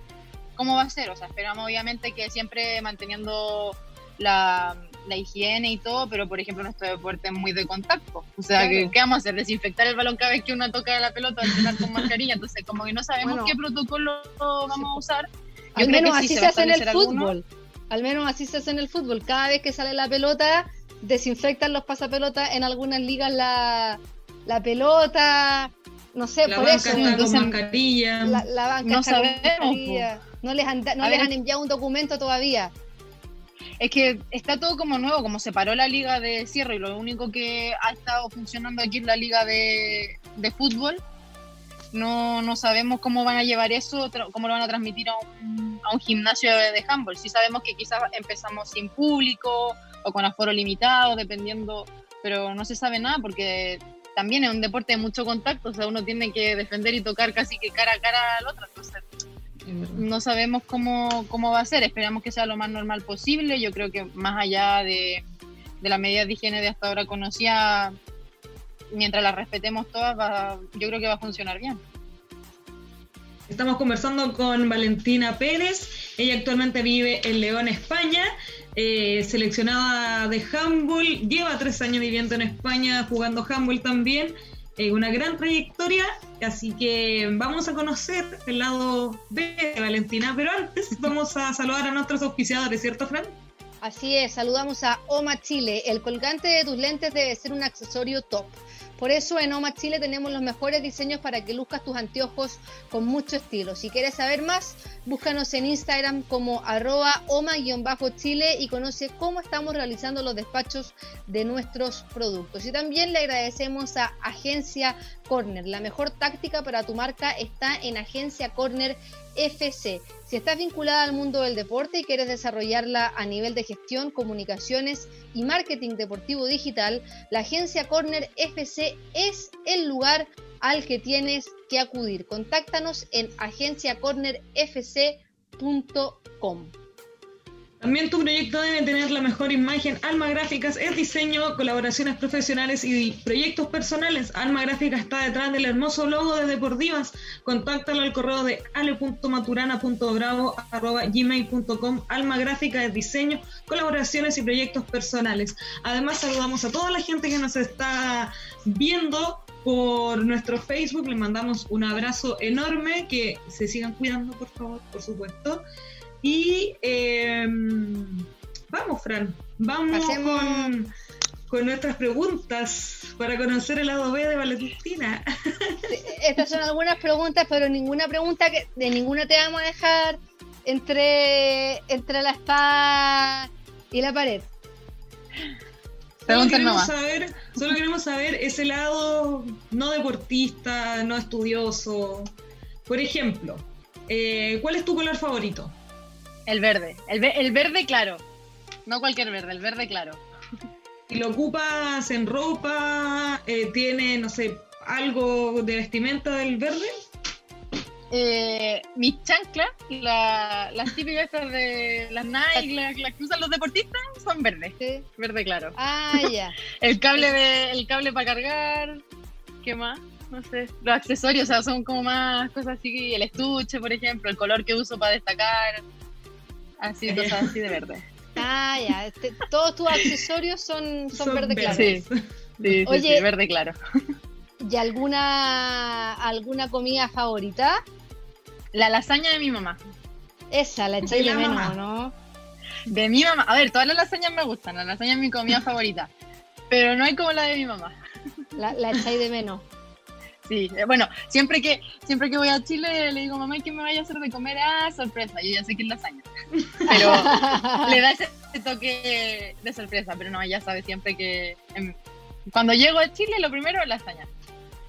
cómo va a ser, o sea, esperamos obviamente que siempre manteniendo la, la higiene y todo, pero por ejemplo nuestro deporte es muy de contacto, o sea, ¿qué, vamos a hacer? Desinfectar el balón cada vez que uno toca la pelota, entrenar con mascarilla, entonces como que no sabemos qué protocolo vamos a usar. Al menos así se, hace en el fútbol. Al menos así se hace en el fútbol. Cada vez que sale la pelota, desinfectan los pasapelotas en algunas ligas la, la pelota, no sé, la por banca eso. Está con mascarilla. La, la banca no está sabemos, con mascarilla. No les, han, no les han enviado un documento todavía. Es que está todo como nuevo, como se paró la liga de cierre y lo único que ha estado funcionando aquí es la liga de, de fútbol. No, no sabemos cómo van a llevar eso, cómo lo van a transmitir a un, a un gimnasio de, handball. Sí sabemos que quizás empezamos sin público o con aforo limitado, dependiendo, pero no se sabe nada porque también es un deporte de mucho contacto, o sea, uno tiene que defender y tocar casi que cara a cara al otro, entonces no sabemos cómo, cómo va a ser, esperamos que sea lo más normal posible, yo creo que más allá de, de las medidas de higiene de hasta ahora conocía, mientras las respetemos todas, yo creo que va a funcionar bien. Estamos conversando con Valentina Pérez, ella actualmente vive en León, España, eh, seleccionada de handball, lleva tres años viviendo en España jugando handball también, eh, una gran trayectoria, así que vamos a conocer el lado B de Valentina, pero antes *laughs* vamos a saludar a nuestros auspiciadores, ¿cierto Fran? Así es, saludamos a Oma Chile, el colgante de tus lentes debe ser un accesorio top. Por eso en OMA Chile tenemos los mejores diseños para que luzcas tus anteojos con mucho estilo. Si quieres saber más, búscanos en Instagram como arroba oma-chile y conoce cómo estamos realizando los despachos de nuestros productos. Y también le agradecemos a Agencia Corner. La mejor táctica para tu marca está en Agencia Corner FC. Si estás vinculada al mundo del deporte y quieres desarrollarla a nivel de gestión, comunicaciones y marketing deportivo digital, la agencia Corner FC es el lugar al que tienes que acudir. Contáctanos en agenciacornerfc.com. También tu proyecto debe tener la mejor imagen. Alma Gráficas es diseño, colaboraciones profesionales y proyectos personales. Alma Gráficas está detrás del hermoso logo de Deportivas. Contáctalo al correo de ale.maturana.bravo.gmail.com. Alma Gráfica es diseño, colaboraciones y proyectos personales. Además, saludamos a toda la gente que nos está viendo por nuestro Facebook. Les mandamos un abrazo enorme. Que se sigan cuidando, por favor, por supuesto. Y em, vamos, Fran, vamos con, nuestras preguntas para conocer el lado B de Valentina. Estas son algunas preguntas, pero ninguna pregunta que de ninguna te vamos a dejar entre, entre la espada y la pared. Solo queremos, saber, solo queremos saber ese lado no deportista, no estudioso. Por ejemplo, eh, ¿cuál es tu color favorito? El verde, el, verde claro. No cualquier verde, el verde claro. ¿Y lo ocupas en ropa? Eh, ¿Tiene, no sé, algo de vestimenta del verde? Eh, mis chanclas, las típicas de las Nike, las, que usan los deportistas, son verdes. Verde claro. Ah, ya. *laughs* el cable de, el cable para cargar. ¿Qué más? No sé. Los accesorios, o sea, son como más cosas así. El estuche, por ejemplo, el color que uso para destacar. Así, cosas así de verde. Ah, ya. Este, todos tus accesorios son, son, verde claro. Sí, sí, Oye, verde claro. ¿Y alguna, alguna comida favorita? La lasaña de mi mamá. Esa, la echáis de, menos, ¿no? De mi mamá. A ver, todas las lasañas me gustan. La lasaña es mi comida favorita. Pero no hay como la de mi mamá. La, la echáis de menos. Sí, eh, bueno, siempre que, siempre que voy a Chile le digo, mamá, ¿qué me vaya a hacer de comer? Ah, sorpresa, yo ya sé que es lasaña. Pero *laughs* le da ese toque de sorpresa, pero no, ella sabe siempre que cuando llego a Chile lo primero es lasaña.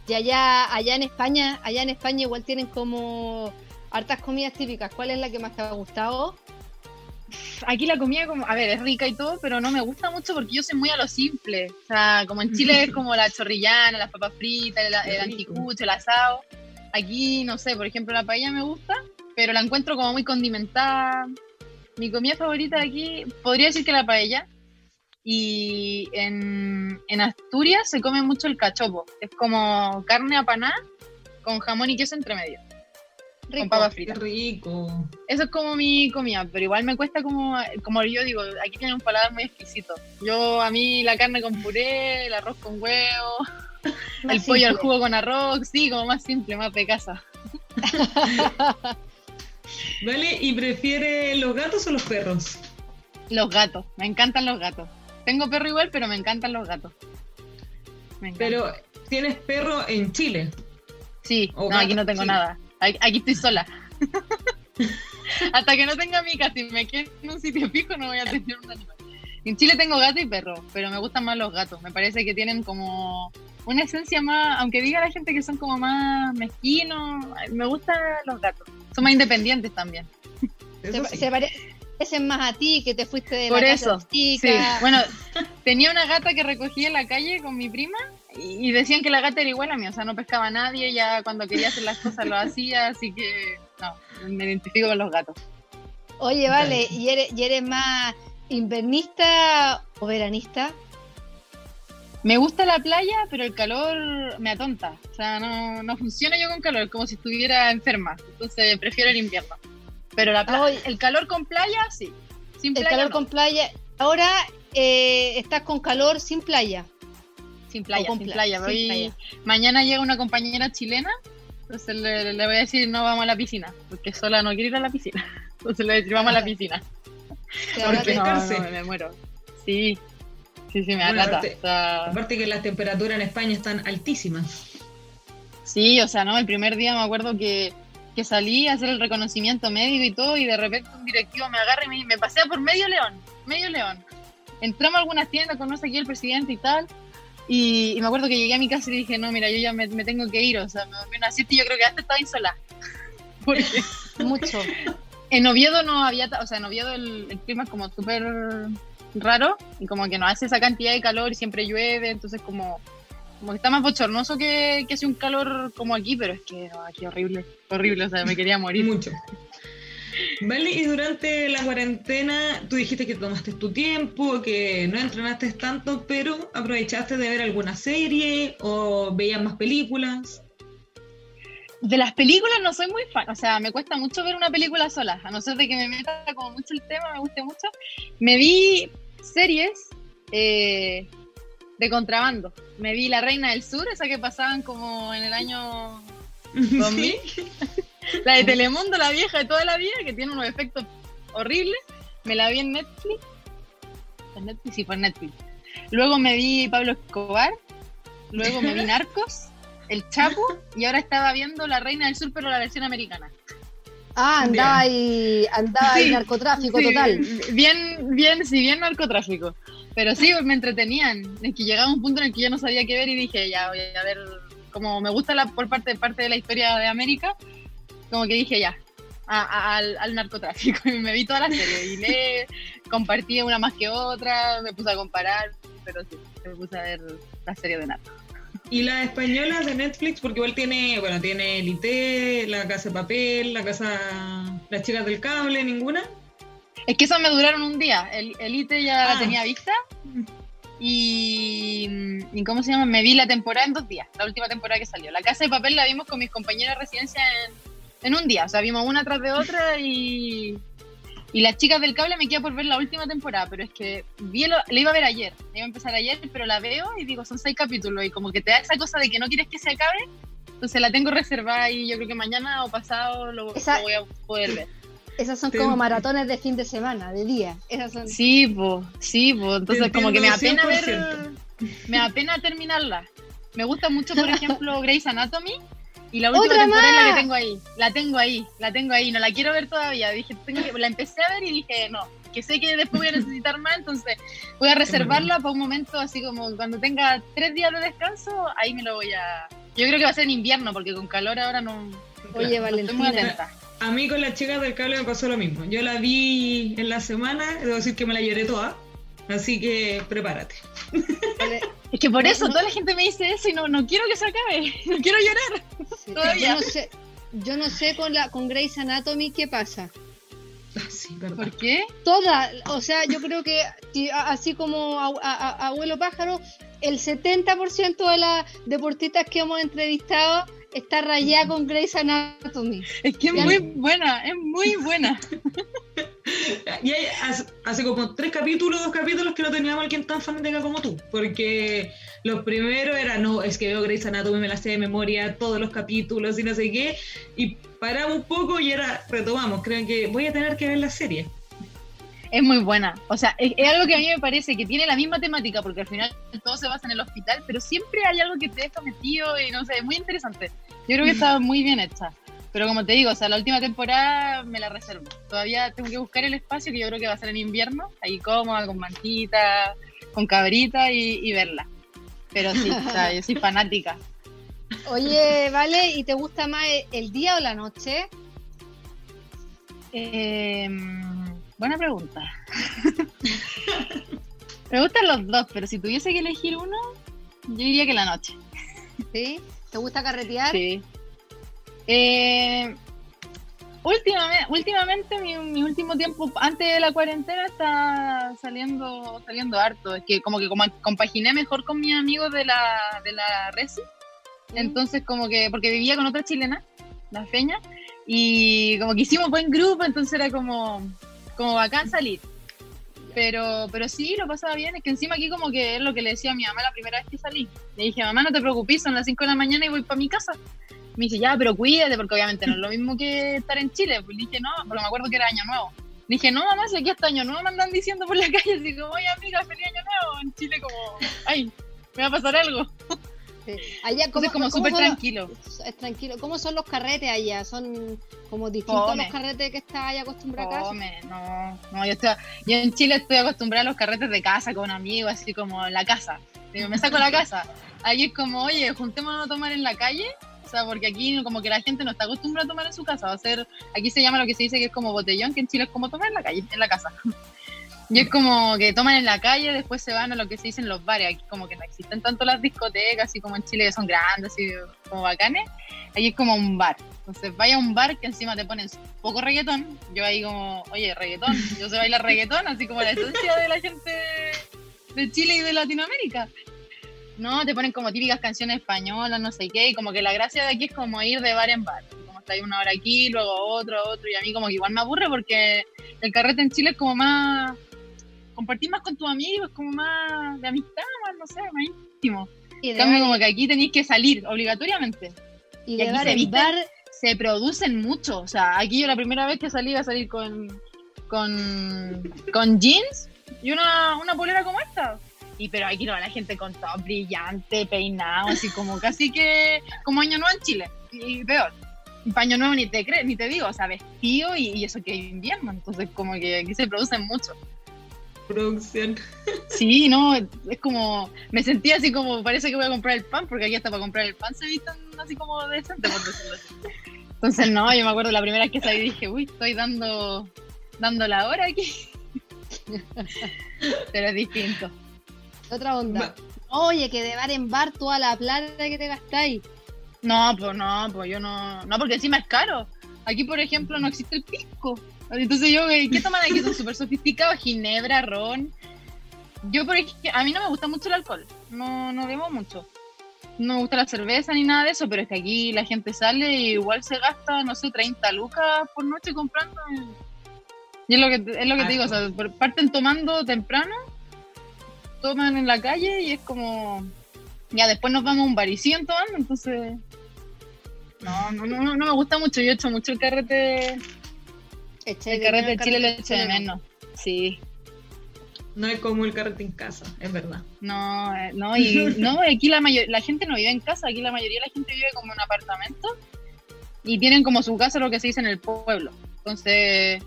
Y allá, allá en España, allá en España igual tienen como hartas comidas típicas. ¿Cuál es la que más te ha gustado? Aquí la comida, como, a ver, es rica y todo, pero no me gusta mucho porque yo soy muy a lo simple. O sea, como en Chile es como la chorrillana, las papas fritas, el, el anticucho, el asado. Aquí, no sé, por ejemplo, la paella me gusta, pero la encuentro como muy condimentada. Mi comida favorita de aquí, podría decir que la paella, y en, en, Asturias se come mucho el cachopo. Es como carne apanada con jamón y queso entre medio. Rico, con papas fritas. rico. Eso es como mi comida, pero igual me cuesta como, como yo digo, aquí tiene un paladar muy exquisito. Yo, a mí la carne con puré, el arroz con huevo, *laughs* el pollo al jugo con arroz, sí, como más simple, más de casa. *laughs* ¿Vale? ¿Y prefiere los gatos o los perros? Los gatos, me encantan los gatos. Tengo perro igual, pero me encantan los gatos. Pero, ¿tienes perro en Chile? Sí, no, aquí no tengo nada. Aquí estoy sola. *laughs* Hasta que no tenga mi casa y me quede en un sitio fijo, no voy a tener un animal. En Chile tengo gato y perro, pero me gustan más los gatos. Me parece que tienen como una esencia más, aunque diga la gente que son como más mezquinos, me gustan los gatos. Son más independientes también. Se, sí. se, parecen más a ti, que te fuiste de Por la eso, casa. Sí. Bueno, *laughs* tenía una gata que recogí en la calle con mi prima y decían que la gata era igual a mí, o sea, no pescaba a nadie, ya cuando quería hacer las cosas lo hacía, así que no, me identifico con los gatos. Oye, vale, ¿y eres, y eres más invernista o veranista? Me gusta la playa, pero el calor me atonta. O sea, no, no funciona yo con calor, como si estuviera enferma. Entonces prefiero el invierno. Pero la playa, el calor con playa, sí. Sin playa, el calor no. con playa. Ahora eh, estás con calor sin playa. Sin playa, sin playa. Sin playa. Mañana llega una compañera chilena, entonces le, le, voy a decir no vamos a la piscina, porque sola no quiere ir a la piscina. *laughs* Entonces le voy a decir vamos a la piscina. Porque no, no, me muero. Sí, sí, sí, me bueno, acata. Aparte, o sea, aparte que las temperaturas en España están altísimas. Sí, o sea, no, el primer día me acuerdo que, que salí a hacer el reconocimiento médico y todo, y de repente un directivo me agarra y me, me pasea por medio león, medio león. Entramos a algunas tiendas, conoce aquí el presidente y tal, y, y, me acuerdo que llegué a mi casa y dije, no, mira, yo ya me, me tengo que ir, o sea, me dormí una siesta y yo creo que hasta estaba insolada. *laughs* Porque *laughs* mucho. En Oviedo no había, o sea, en Oviedo el, el clima es como súper raro y como que no hace esa cantidad de calor y siempre llueve, entonces como, como que está más bochornoso que, que hace un calor como aquí, pero es que no, aquí horrible, horrible, o sea, me quería morir. Mucho. Vale, y durante la cuarentena tú dijiste que tomaste tu tiempo, que no entrenaste tanto, pero aprovechaste de ver alguna serie o veías más películas. De las películas no soy muy fan, o sea, me cuesta mucho ver una película sola, a no ser de que me meta como mucho el tema, me guste mucho. Me vi series eh, de contrabando. Me vi La Reina del Sur, esa que pasaban como en el año 2000. *laughs* ¿Sí? *laughs* *laughs* la de Telemundo, la vieja de toda la vida, que tiene unos efectos horribles. Me la vi en Netflix. ¿En Netflix? Sí, fue en Netflix. Luego me vi Pablo Escobar. Luego me vi *laughs* Narcos, El Chapo. Y ahora estaba viendo La Reina del Sur, pero la versión americana. Ah, andaba ahí, andaba sí, narcotráfico sí, total. Bien, bien, sí, bien narcotráfico. Pero sí, me entretenían. Es que llegaba un punto en el que yo no sabía qué ver y dije, ya voy a ver, como me gusta la, por parte, parte de la historia de América, como que dije ya, a, a, al, al, narcotráfico. *laughs* Y me vi toda la serie y le compartí una más que otra, me puse a comparar, pero sí, me puse a ver la serie de narco. Y las españolas de Netflix, porque igual tiene, bueno, tiene el IT, la casa de papel, la casa, las chicas del cable, ninguna. Es que esas me duraron un día. El, el IT ya ah. la tenía vista. Y, y, ¿cómo se llama? Me vi la temporada en dos días, la última temporada que salió. La casa de papel la vimos con mis compañeras de residencia en, en un día, o sea, vimos una tras de otra y, y las chicas del cable me queda por ver la última temporada, pero es que vi lo, la iba a ver ayer, la iba a empezar ayer, pero la veo y digo, son seis capítulos y como que te da esa cosa de que no quieres que se acabe, entonces la tengo reservada y yo creo que mañana o pasado lo, esa, lo voy a poder ver. Esas son como maratones de fin de semana, de día. Esas son... Sí, pues, sí, pues, entonces como que me da pena ver, me da pena terminarla. Me gusta mucho, por ejemplo, *laughs* Grey's Anatomy. Y la última temporada la que tengo ahí. La tengo ahí, la tengo ahí. No la quiero ver todavía. Dije, la empecé a ver y dije, no, que sé que después voy a necesitar más, entonces voy a reservarla para un momento así como cuando tenga tres días de descanso, ahí me lo voy a... Yo creo que va a ser en invierno, porque con calor ahora no... Oye, Valentina. A mí con las chicas del cable me pasó lo mismo. Yo la vi en la semana, debo decir que me la lloré toda. Así que prepárate. Es que por eso toda la gente me dice eso y no, no quiero que se acabe, *laughs* no quiero llorar. Todavía. Yo no sé, yo no sé con la con Grey's Anatomy qué pasa. Ah, ¿Por qué? Toda, o sea, yo creo que así como abuelo pájaro, el 70% de las deportistas que hemos entrevistado está rayada con Grey's Anatomy. Es que es muy buena, es muy buena. *laughs* y hay, hace, como tres capítulos, dos capítulos que no teníamos alguien tan fanática como tú, porque los primeros eran, no, es que veo Grey's Anatomy, me la sé de memoria, todos los capítulos y no sé qué, y paramos un poco y ahora retomamos, creo que voy a tener que ver la serie es muy buena. O sea, es, algo que a mí me parece que tiene la misma temática, porque al final todo se basa en el hospital, pero siempre hay algo que te deja metido y no sé, es muy interesante. Yo creo que está muy bien hecha. Pero como te digo, o sea, la última temporada me la reservo. Todavía tengo que buscar el espacio que yo creo que va a ser en invierno, ahí cómoda, con mantita, con cabrita y, verla. Pero sí, o sea, yo soy fanática. Oye, vale, ¿y te gusta más el día o la noche? Eh, Buena pregunta. *laughs* Me gustan los dos, pero si tuviese que elegir uno, yo diría que la noche. ¿Sí? ¿Te gusta carretear? Sí. Eh, últimamente, últimamente mi, último tiempo antes de la cuarentena está saliendo saliendo harto. Es que como que como compaginé mejor con mis amigos de la, de la Resi. Mm. Entonces como que, porque vivía con otra chilena, la Feña, y como que hicimos buen grupo, entonces era como, como bacán salir. Pero, pero sí, lo pasaba bien. Es que encima aquí como que es lo que le decía a mi mamá la primera vez que salí. Le dije, mamá, no te preocupes, son las 5 de la mañana y voy para mi casa. Me dice, ya, pero cuídate, porque obviamente no es lo mismo que estar en Chile. Pues dije, no, porque me acuerdo que era Año Nuevo. Dije, no, mamá, si aquí hasta Año Nuevo me andan diciendo por la *laughs* calle, así como, oye, amiga, feliz Año Nuevo. En Chile como, ay, me va a pasar algo. Allá como, como súper tranquilo. Es tranquilo. ¿Cómo son los carretes allá? ¿Son como distintos los carretes que estás allá acostumbrado a No, no, yo, estoy, yo en Chile estoy acostumbrada a los carretes de casa con amigos, así como en la casa. me saco la casa. Ahí es como, oye, juntémonos a tomar en la calle. Sea, porque aquí como que la gente no está acostumbrada a tomar en su casa. Va a ser, aquí se llama lo que se dice que es como botellón, que en Chile es como tomar en la calle, en la casa. Y es como que toman en la calle, después se van a lo que se dice en los bares. Aquí como que no existen tanto las discotecas, así como en Chile, que son grandes, así como bacanes. Ahí es como un bar. Entonces vaya a un bar que encima te ponen poco reggaetón. Yo ahí como, oye, reggaetón. Yo sé bailar reggaetón, así como la esencia de la gente de Chile y de Latinoamérica. No, te ponen como típicas canciones españolas, no sé qué. Y como que la gracia de aquí es como ir de bar en bar. Como está ahí una hora aquí, luego otro, otro. Y a mí como que igual me aburre porque el carrete en Chile es como más compartir más con tus amigos, como más de amistad, más, no sé, más íntimo. En cambio, como que aquí tenéis que salir obligatoriamente. Y, de aquí se, se producen mucho. O sea, aquí yo la primera vez que salí iba a salir con, con, con jeans y una, una polera como esta. Y pero aquí no, la gente con todo brillante, peinado, así como casi que como año nuevo en Chile. Y peor. Paño nuevo ni te crees, ni te digo, o sea, vestido y, y eso que es invierno. Entonces, como que aquí se producen mucho producción. Sí, no, es como, me sentía así como, parece que voy a comprar el pan, porque aquí hasta para comprar el pan se vistan así como decente, por decirlo así. Entonces, no, yo me acuerdo la primera vez que salí dije, uy, estoy dando, dando la hora aquí. *laughs* Pero es distinto. Otra onda. Oye, que de bar en bar toda la plata que te gastáis. No, pues no, pues yo no, no, porque encima es caro. Aquí, por ejemplo, no existe el pisco. Entonces yo, ¿qué toman aquí? Son súper sofisticados, ginebra, ron. Yo, por ejemplo, a mí no me gusta mucho el alcohol, no, no bebo mucho. No me gusta la cerveza ni nada de eso, pero es que aquí la gente sale y igual se gasta, no sé, 30 lucas por noche comprando. Y es lo que, es lo que te digo, o sea, parten tomando temprano, toman en la calle y es como... Ya después nos vamos a un bar y siguen tomando, entonces... No, no, no, no me gusta mucho, yo he hecho mucho el carrete el carrete de Chile lo echo de menos. Sí. No es como el carrete en casa, es verdad. No, eh, no, y no, *laughs* aquí la mayor, la gente no vive en casa, aquí la mayoría de la gente vive como en un apartamento y tienen como su casa lo que se dice en el pueblo. Entonces,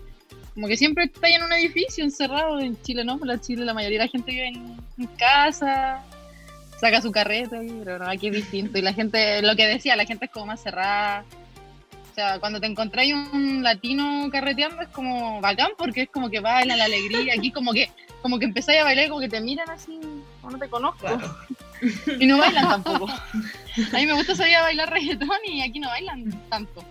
como que siempre está en un edificio encerrado en Chile, ¿no? Por la Chile la mayoría de la gente vive en, en casa, saca su carrete, pero no, aquí es distinto. Y la gente, lo que decía, la gente es como más cerrada. O sea, cuando te encontráis un latino carreteando es como bacán porque es como que baila la alegría. Aquí como que como que empezáis a bailar y como que te miran así, como no te conozco. Claro. Y no bailan tampoco. A mí me gusta salir a bailar reggaetón y aquí no bailan tanto.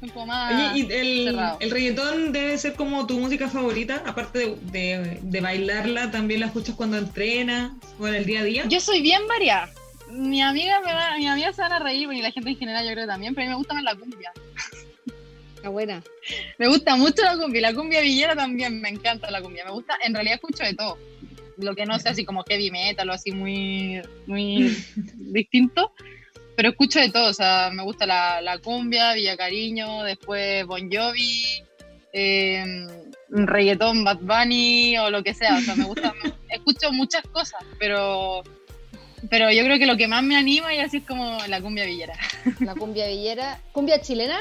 Son como más Oye, y el, el reggaetón debe ser como tu música favorita, aparte de, de- de bailarla, también la escuchas cuando entrenas o en el día a día. Yo soy bien variada. Mi amiga me va, mi amiga se van a reír y la gente en general yo creo también, pero a mí me gusta más la cumbia. Está buena. Me gusta mucho la cumbia, y la cumbia villera también, me encanta la cumbia. Me gusta, en realidad escucho de todo. Lo que no sea así como heavy metal o así muy, muy *laughs* distinto, pero escucho de todo. O sea, me gusta la, la cumbia, Villa Cariño, después Bon Jovi, eh, reggaetón, Bad Bunny o lo que sea. O sea, me gusta, *laughs* escucho muchas cosas, pero, pero yo creo que lo que más me anima y así es como la cumbia villera. *laughs* La cumbia villera. ¿Cumbia chilena?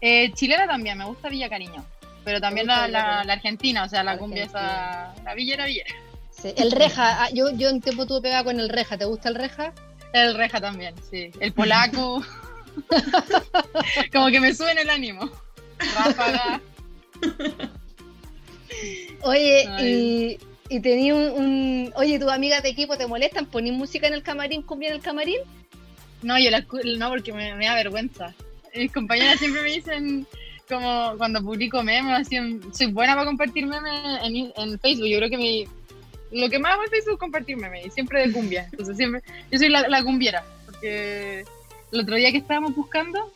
Eh, chilena también, me gusta Villa Cariño. Pero también la, la- argentina, o sea, la, cumbia esa. La villera villera. Sí. El reja. ah, yo, yo un tiempo tuve pegada con el reja. ¿Te gusta el reja? El reja también, sí. El polaco. *laughs* Como que me suben el ánimo. Ráfaga. Oye, Ay. y, y tenía un, un- Oye, tus amigas de equipo te molestan? ¿Ponís música en el camarín, cumbia en el camarín? No, yo la no, porque me, me da vergüenza. Mis compañeras siempre me dicen, como cuando publico memes, así, soy buena para compartir memes en, en Facebook. Yo creo que mi, lo que más hago en Facebook es compartir memes, y siempre de cumbia. Entonces siempre, yo soy la, la cumbiera, porque el otro día que estábamos buscando,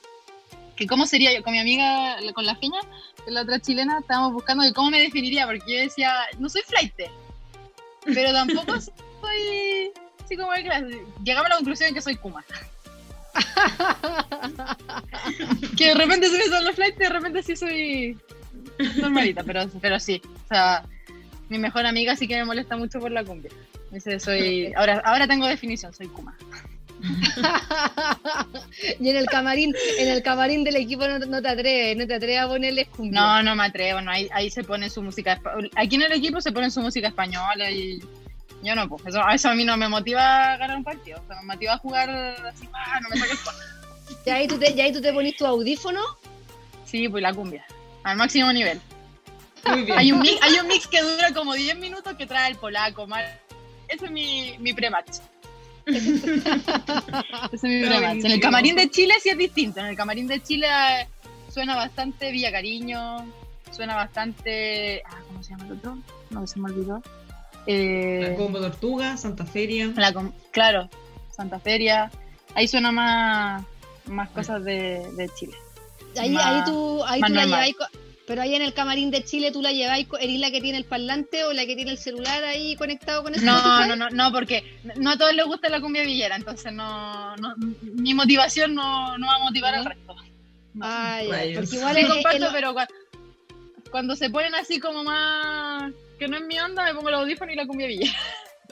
que cómo sería yo, con mi amiga, con la Feña, la otra chilena, estábamos buscando de cómo me definiría, porque yo decía, no soy flight, pero tampoco *laughs* soy así como de clase. Llegamos a la conclusión de que soy Kuma. que de repente se me son los flights y de repente sí soy normalita, pero, pero sí. O sea, mi mejor amiga sí que me molesta mucho por la cumbia. Dice, soy. Ahora, ahora tengo definición, soy Kuma. *laughs* y en el camarín, en el camarín del equipo no, no te atreves, no te atreves a ponerles cumbia. No, no me atrevo, no, ahí, ahí se pone su música. Aquí en el equipo se pone su música española y. Yo no, pues eso, eso a mí no me motiva a ganar un partido. O sea, me motiva a jugar así, ah, no me saques Y ahí tú te, y ahí tú te pones tu audífono. Sí, pues la cumbia. Al máximo nivel. Muy bien. Hay un, mix, hay un mix que dura como 10 minutos que trae el polaco. Mal. Ese es mi, mi pre-match. *laughs* Ese es mi Está pre-match. En el camarín de Chile sí es distinto. En el camarín de Chile eh, suena bastante Villa Cariño. Suena bastante. Ah, ¿Cómo se llama el otro? No, se me olvidó. Eh, La Combo Tortuga, Santa Feria. la com- claro, Santa Feria. Ahí suena más, más cosas de, de Chile. Ahí, Más- ahí tú, ahí más tú la normal. lleváis. Pero ahí en el camarín de Chile tú la lleváis, ¿eres la que tiene el parlante o la que tiene el celular ahí conectado con el No, no, no, no, porque no a todos les gusta la cumbia villera, entonces no, no mi motivación no, no va a motivar al resto. No. Ah, Rayos. porque igual Sí, es, comparto, pero cua- cuando se ponen así como más que no es mi onda, me pongo el audífono y la cumbia villera.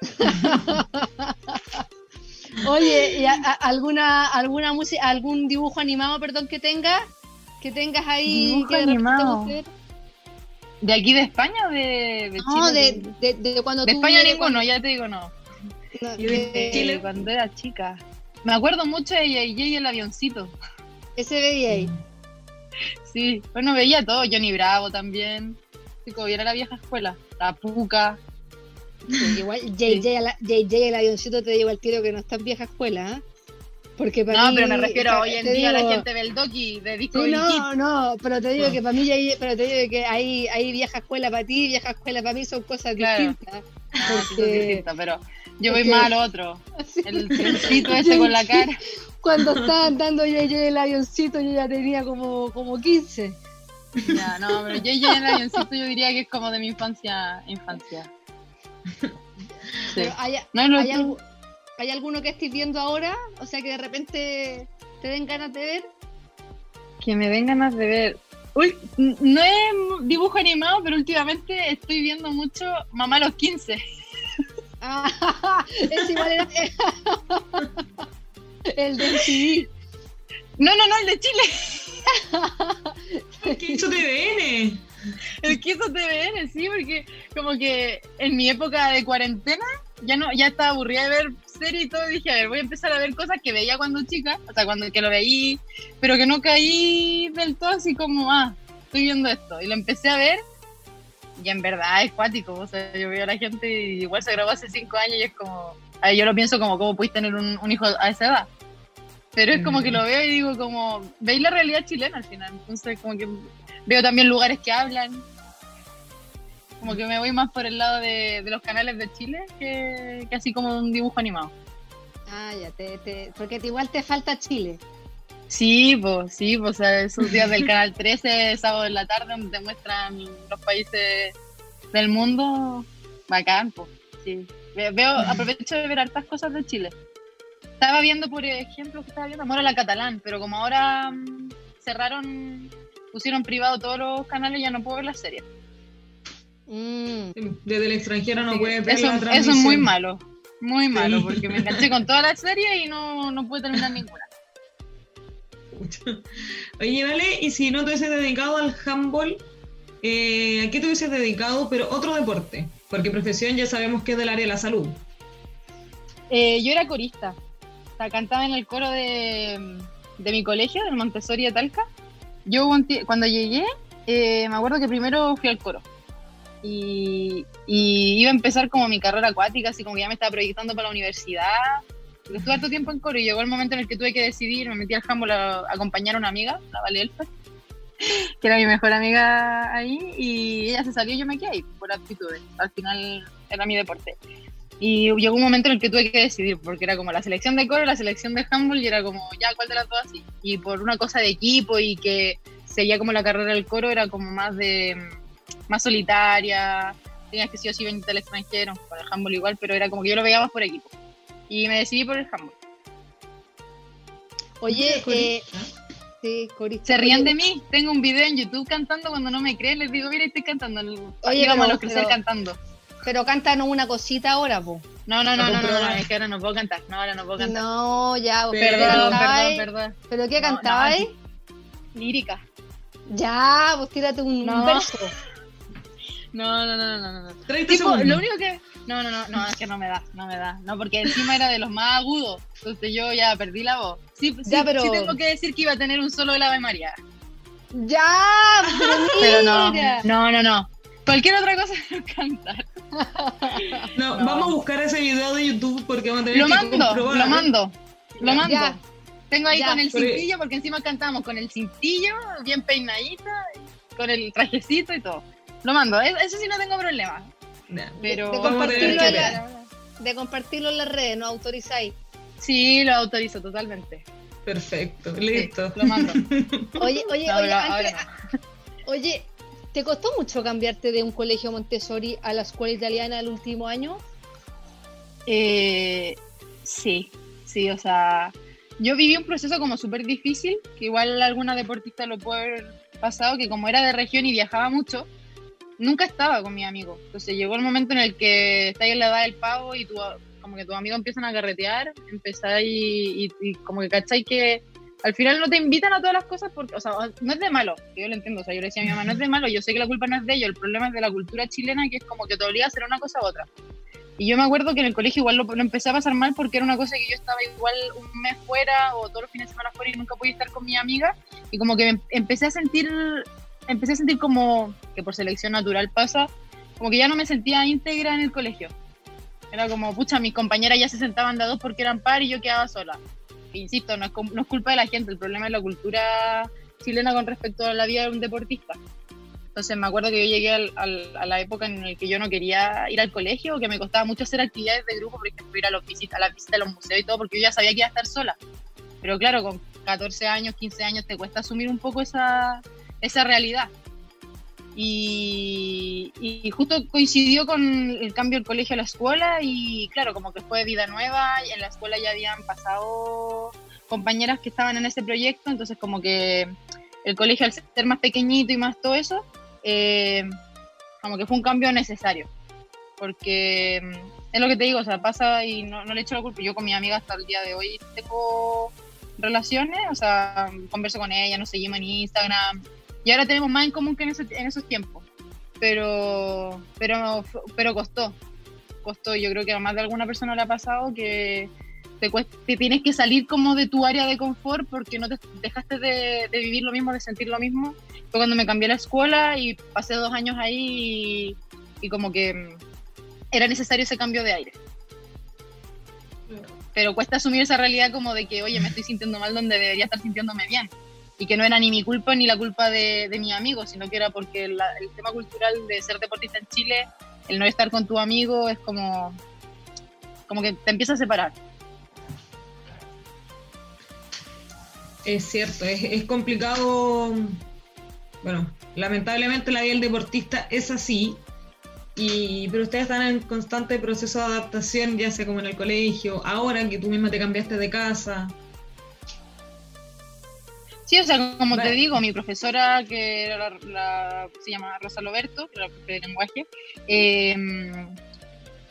*laughs* Oye, ¿y a- a- alguna, alguna música, algún dibujo animado, perdón, que tengas? Que tengas ahí que de? ¿De aquí de España o de, de No, Chile? de, de, de cuando De tú España ninguno, ya te digo no. cuando- ¿Y de Chile? Cuando era chica. Me acuerdo mucho de JJ y el avioncito. Ese veía ahí. Sí, bueno, veía todo, Johnny Bravo también. Sí, como era la vieja escuela. La Puca. Sí, igual JJ, la- JJ el avioncito te digo al tiro que no está en vieja escuela, ¿eh? Porque para No, mí, pero me refiero pa- hoy en día digo- la gente ve el doki de Disco Sí, no, no, pero te digo No. que para mí, JJ pero te digo que hay, hay vieja escuela para ti, vieja escuela para mí, son cosas Claro. distintas. Ah, porque- es distinto, pero yo voy porque- más al otro. El trencito *laughs* ese con la cara. Cuando estaban dando JJ el avioncito, yo ya tenía como, como 15. Ya, no, pero JJ en el avioncito yo diría que es como de mi infancia. infancia. *laughs* Sí. Pero ¿hay, No, no, hay, tú- hay alguno que estés viendo ahora? O sea, que de repente te den ganas de ver. que me den ganas de ver. no es dibujo animado, pero últimamente estoy viendo mucho Mamá a los 15. *laughs* Ah, *laughs* es igual era... el de *laughs* CD. No, no, no, el de Chile. el que hizo TVN. El que hizo TVN, sí, porque como que en mi época de cuarentena ya no ya estaba aburrida de ver series y todo, dije, a ver, voy a empezar a ver cosas que veía cuando chica, o sea, cuando que lo veí, pero que no caí del todo así como, ah, estoy viendo esto. Y lo empecé a ver y en verdad es cuático, o sea, yo veo a la gente y igual se grabó hace cinco años y es como, yo lo pienso como, ¿cómo puedes tener un, hijo a esa edad? Pero es como que lo veo y digo como, veis la realidad chilena al final, entonces como que veo también lugares que hablan, como que me voy más por el lado de, los canales de Chile que, así como un dibujo animado. Ah, ya, te, te, porque igual te falta Chile. Sí, pues, sí, pues esos días del canal 13, *laughs* sábado en la tarde, donde te muestran los países del mundo, bacán, pues, sí. Veo, *laughs* aprovecho de ver hartas cosas de Chile. Estaba viendo, por ejemplo, que estaba viendo Amor a la Catalán, pero como ahora mm, cerraron, pusieron privado todos los canales, ya no puedo ver las series. Mm. Desde el extranjero no puede ver eso, Eso es muy malo, muy malo, porque me *laughs* enganché con toda la serie y no, no pude terminar ninguna. *laughs* Oye, vale, y si no te hubieses dedicado al handball, eh, ¿a qué te hubieses dedicado? Pero otro deporte, porque profesión ya sabemos que es del área de la salud. Eh, yo era corista, o cantaba en el coro de, mi colegio, del Montessori de Talca. Yo cuando llegué, eh, me acuerdo que primero fui al coro. Y, y, iba a empezar como mi carrera acuática, así como que ya me estaba proyectando para la universidad estuve harto tiempo en coro y llegó el momento en el que tuve que decidir, me metí al handball a, acompañar a una amiga, la Vale Elfa, *laughs* que era mi mejor amiga ahí, y ella se salió y yo me quedé ahí por aptitudes. Al final era mi deporte. Y llegó un momento en el que tuve que decidir, porque era como la selección de coro, la selección de handball, y era como, ya, ¿cuál de las dos así? Y por una cosa de equipo y que seguía como la carrera del coro, era como más de más solitaria, tenías que sí o sí venir del extranjero, para el handball igual, pero era como que yo lo veía más por equipo y me decidí por el handball. Oye, eh, sí, Se rían de mí. Tengo un video en YouTube cantando cuando no me creen. Les digo, mira, estoy cantando. Oye, vamos a los crecer cantando. Pero cántanos una cosita ahora, po. No, no, no, no, no, no, es que ahora no puedo cantar. No, ahora no puedo cantar. No, ya, perdón, perdón, perdón. ¿Pero qué cantabais? lírica. Ya, pues tírate un verso. No, no, no, no, no. no. Tipo, lo único que no, no, no, no, es que no me da, no me da. No, porque encima era de los más agudos. Entonces yo ya perdí la voz. Sí, ya, pero... sí tengo que decir que iba a tener un solo del Ave María. Ya, pero, *laughs* pero no, no, no, no. Cualquier otra cosa *laughs* no cantar. No, vamos a buscar ese video de YouTube porque vamos a tener lo que mando, Lo mando, lo mando. Tengo ahí con el cintillo, porque encima cantamos con el cintillo, bien peinadita, con el trajecito y todo. Lo mando, e-, eso sí no tengo problema. Pero de compartirlo, en la, de compartirlo en las redes, ¿no autorizáis? Sí, lo autorizo totalmente. Perfecto, listo. lo mando. *laughs* Oye, oye, oye, *laughs* oye, ¿te costó mucho cambiarte de un colegio Montessori a la escuela italiana el último año? Eh, sí, sí, o sea, yo viví un proceso como súper difícil, que igual alguna deportista lo puede haber pasado, que como era de región y viajaba mucho, nunca estaba con mi amigo. Entonces llegó el momento en el que estáis en la edad del pavo y tu, como que tus amigos empiezan a carretear, empezáis y, y, como que cacháis que al final no te invitan a todas las cosas porque, o sea, no es de malo, yo lo entiendo, o sea, yo le decía a mi mamá, no es de malo, yo sé que la culpa no es de ellos, el problema es de la cultura chilena que es como que te obliga a hacer una cosa u otra. Y yo me acuerdo que en el colegio igual lo, lo, empecé a pasar mal porque era una cosa que yo estaba igual un mes fuera o todos los fines de semana fuera y nunca podía estar con mi amiga y como que me empecé a sentir empecé a sentir como que por selección natural pasa, como que ya no me sentía íntegra en el colegio. Era como, pucha, mis compañeras ya se sentaban de a dos porque eran par y yo quedaba sola. insisto, no es, no es culpa de la gente, el problema es la cultura chilena con respecto a la vida de un deportista. Entonces me acuerdo que yo llegué al, a la época en la que yo no quería ir al colegio, que me costaba mucho hacer actividades de grupo, por ejemplo, ir a, los visitas, a la visita de los museos y todo, porque yo ya sabía que iba a estar sola. Pero claro, con 14 años, 15 años, te cuesta asumir un poco esa, esa realidad. Y, justo coincidió con el cambio del colegio a la escuela y claro, como que fue vida nueva y en la escuela ya habían pasado compañeras que estaban en ese proyecto, entonces como que el colegio al ser más pequeñito y más todo eso, eh, como que fue un cambio necesario. Porque mm, es lo que te digo, o sea, pasa y no, no le echo la culpa. Yo con mi amiga hasta el día de hoy tengo relaciones, o sea, converso con ella, nos seguimos en Instagram. Y ahora tenemos más en común que en, en esos tiempos. Pero, pero, pero costó. Costó. Yo creo que a más de alguna persona le ha pasado que te, tienes que salir como de tu área de confort porque no te dejaste de, vivir lo mismo, de sentir lo mismo. Fue cuando me cambié la escuela y pasé dos años ahí y, como que era necesario ese cambio de aire. Pero cuesta asumir esa realidad como de que, oye, me estoy sintiendo mal donde debería estar sintiéndome bien. Y que no era ni mi culpa ni la culpa de, de mi amigo, sino que era porque el tema cultural de ser deportista en Chile, el no estar con tu amigo es como, como que te empieza a separar. Es cierto, es, complicado. Bueno, lamentablemente la vida del deportista es así, y, pero ustedes están en constante proceso de adaptación, ya sea como en el colegio, ahora que tú misma te cambiaste de casa. Sí, o sea, como te digo, mi profesora, que era la, se llama Rosa Loberto, que era la de lenguaje, eh,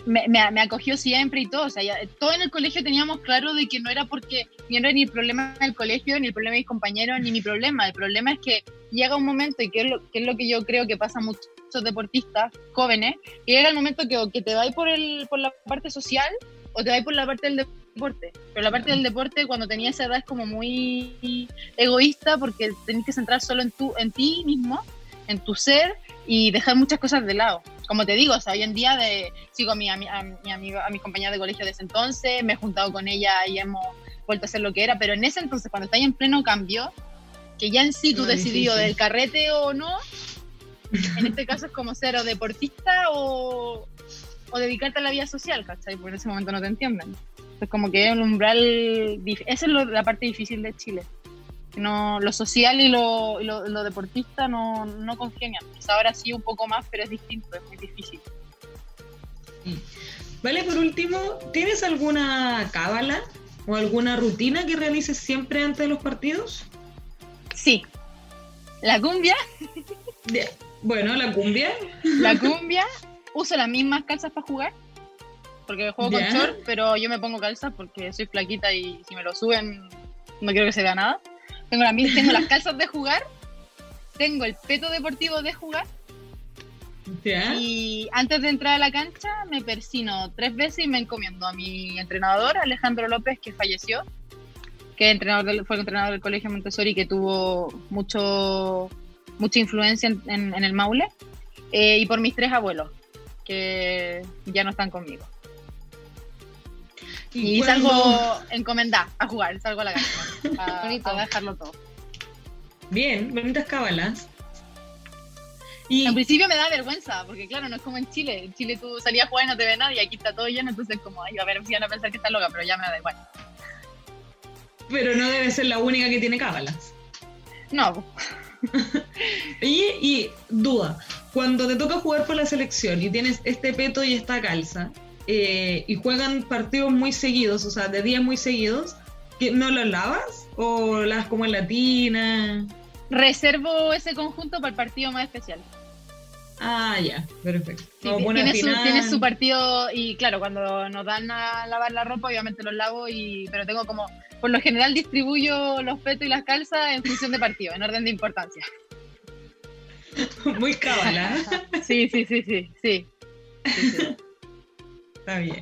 me, me, acogió siempre y todo. O sea, todo en el colegio teníamos claro de que no era porque ni era ni el problema del colegio, ni el problema de mis compañeros, ni mi problema. El problema es que llega un momento, y que es lo que, es lo que yo creo que pasa a muchos deportistas jóvenes, que llega el momento que, que te vais por, el, por la parte social o te vais por la parte del deporte. Pero la parte del deporte, cuando tenía esa edad, es como muy egoísta porque tenés que centrar solo en, tu, en ti mismo, en tu ser y dejar muchas cosas de lado como te digo, o sea, hoy en día de, sigo a mi, a, mi, a, mi a mi compañera de colegio de ese entonces, me he juntado con ella y hemos vuelto a hacer lo que era, pero en ese entonces, cuando estáis en pleno cambio, que ya en sí tú decidió del carrete o no, en este caso es como ser o deportista o, o dedicarte a la vida social, ¿cachai? Porque en ese momento no te entienden. Es como que es un umbral, esa es la parte difícil de Chile no, lo social y lo, lo, deportista no, no congenian. ahora sí un poco más, pero es distinto, es muy difícil. Vale, por último, ¿tienes alguna cábala o alguna rutina que realices siempre antes de los partidos? Sí. La cumbia. Bueno, la cumbia. La cumbia. Uso las mismas calzas para jugar. Porque juego con short, pero yo me pongo calzas porque soy flaquita y si me lo suben no quiero que se vea nada. Tengo, *laughs* tengo las calzas de jugar, tengo el peto deportivo de jugar. Y antes de entrar a la cancha me persino tres veces y me encomiendo a mi entrenador, Alejandro López, que falleció, que entrenador fue entrenador del Colegio Montessori que tuvo mucho, mucha influencia en, el Maule, eh, y por mis tres abuelos, que ya no están conmigo. Y, salgo encomendada a jugar, salgo a la cancha a, *laughs* a dejarlo todo. Bien, bonitas cábalas. Y... En principio me da vergüenza, porque claro, no es como en Chile. En Chile tú salías a jugar y no te ve nadie, y aquí está todo lleno, entonces como, ay, a ver si van a pensar que está loca, pero ya me da igual. Pero no debe ser la única que tiene cábalas. No. *laughs* y, y duda, cuando te toca jugar por la selección y tienes este peto y esta calza, eh, y juegan partidos muy seguidos, o sea, de días muy seguidos, ¿no los lavas? ¿O las como en latina? Reservo ese conjunto para el partido más especial. Ah, ya, perfecto. tiene, su, partido y claro, cuando nos dan a lavar la ropa, obviamente los lavo, y pero tengo como, por lo general distribuyo los petos y las calzas en función de partido, en orden de importancia. *laughs* Muy cábala. sí, sí, sí, sí, sí. sí bien.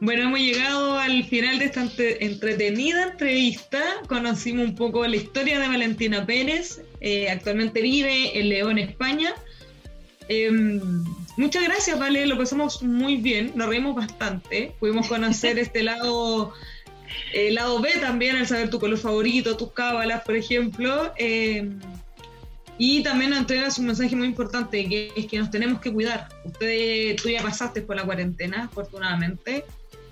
Bueno, hemos llegado al final de esta entretenida entrevista. Conocimos un poco la historia de Valentina Pérez. Eh, actualmente vive en León, España. Em, muchas gracias, Vale. Lo pasamos muy bien. Nos reímos bastante. Pudimos conocer *laughs* este lado, el lado B también, al saber tu color favorito, tus cábalas, por ejemplo. Em, y también nos entregas un mensaje muy importante, que es que nos tenemos que cuidar. Tú ya pasaste por la cuarentena, afortunadamente.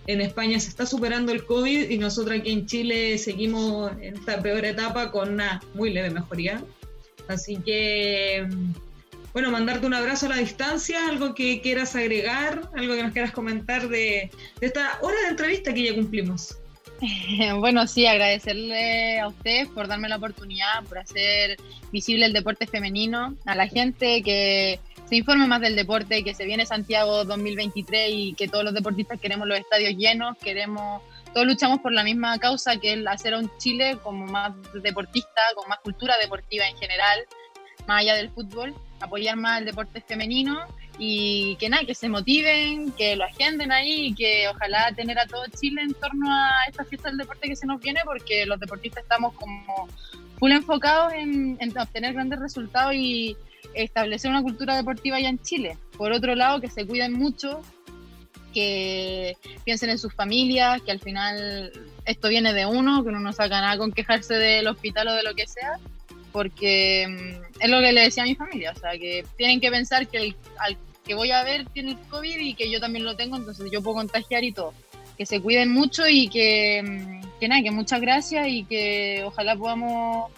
En España se está superando el COVID y nosotros aquí en Chile seguimos en esta peor etapa con una muy leve mejoría. Así que, bueno, mandarte un abrazo a la distancia, algo que quieras agregar, algo que nos quieras comentar de, de esta hora de entrevista que ya cumplimos. *laughs* Bueno, sí, agradecerle a ustedes por darme la oportunidad, por hacer visible el deporte femenino, a la gente que se informe más del deporte, que se viene Santiago 2023 y que todos los deportistas queremos los estadios llenos, queremos, todos luchamos por la misma causa que es hacer a un Chile como más deportista, con más cultura deportiva en general, más allá del fútbol, apoyar más el deporte femenino y que nada, que se motiven, que lo agenden ahí que ojalá tener a todo Chile en torno a esta fiesta del deporte que se nos viene porque los deportistas estamos como full enfocados en, en obtener grandes resultados y establecer una cultura deportiva allá en Chile. Por otro lado, que se cuiden mucho, que piensen en sus familias, que al final esto viene de uno, que uno no saca nada con quejarse del hospital o de lo que sea, porque mm, es lo que le decía a mi familia, o sea, que tienen que pensar que el, al que voy a ver tiene el COVID y que yo también lo tengo, entonces yo puedo contagiar y todo. Que se cuiden mucho y que, que nada, que muchas gracias y que ojalá podamos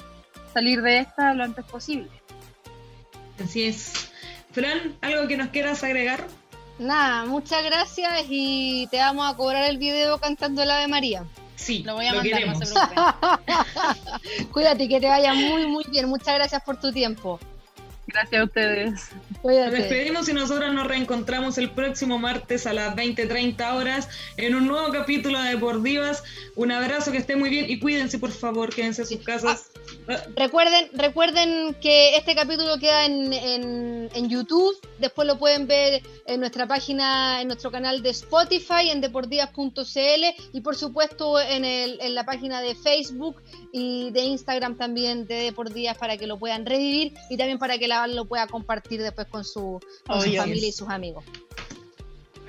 salir de esta lo antes posible. Así es. Fran, ¿algo que nos quieras agregar? Nada, muchas gracias y te vamos a cobrar el video cantando el Ave María. Sí, Lo voy a mandar, no se queremos. preocupen. *laughs* Cuídate, que te vaya muy, muy bien. Muchas gracias por tu tiempo. Gracias a ustedes. Nos Cuídate. despedimos y nosotros nos reencontramos el próximo martes a las 20:30 horas en un nuevo capítulo de Deportivas. Un abrazo, que esté muy bien y cuídense, por favor, quédense en sus casas. Ah, Recuerden, recuerden que este capítulo queda en, en, en YouTube, después lo pueden ver en nuestra página, en nuestro canal de Spotify, en deportivas.cl y por supuesto en, el, en la página de Facebook y de Instagram también de Deportivas para que lo puedan revivir y también para que la lo pueda compartir después con su, con su Obvio. familia y sus amigos.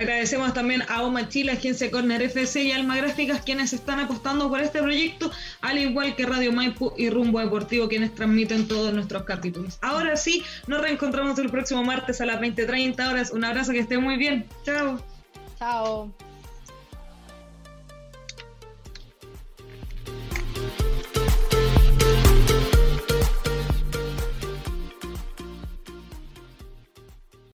Agradecemos también a OMA Chile, Agencia Corner FC y Alma Gráficas, quienes están apostando por este proyecto, al igual que Radio Maipo y Rumbo Deportivo, quienes transmiten todos nuestros capítulos. Ahora sí, nos reencontramos el próximo martes a las 20:30 horas. Un abrazo, que esté muy bien. Chao. Chao.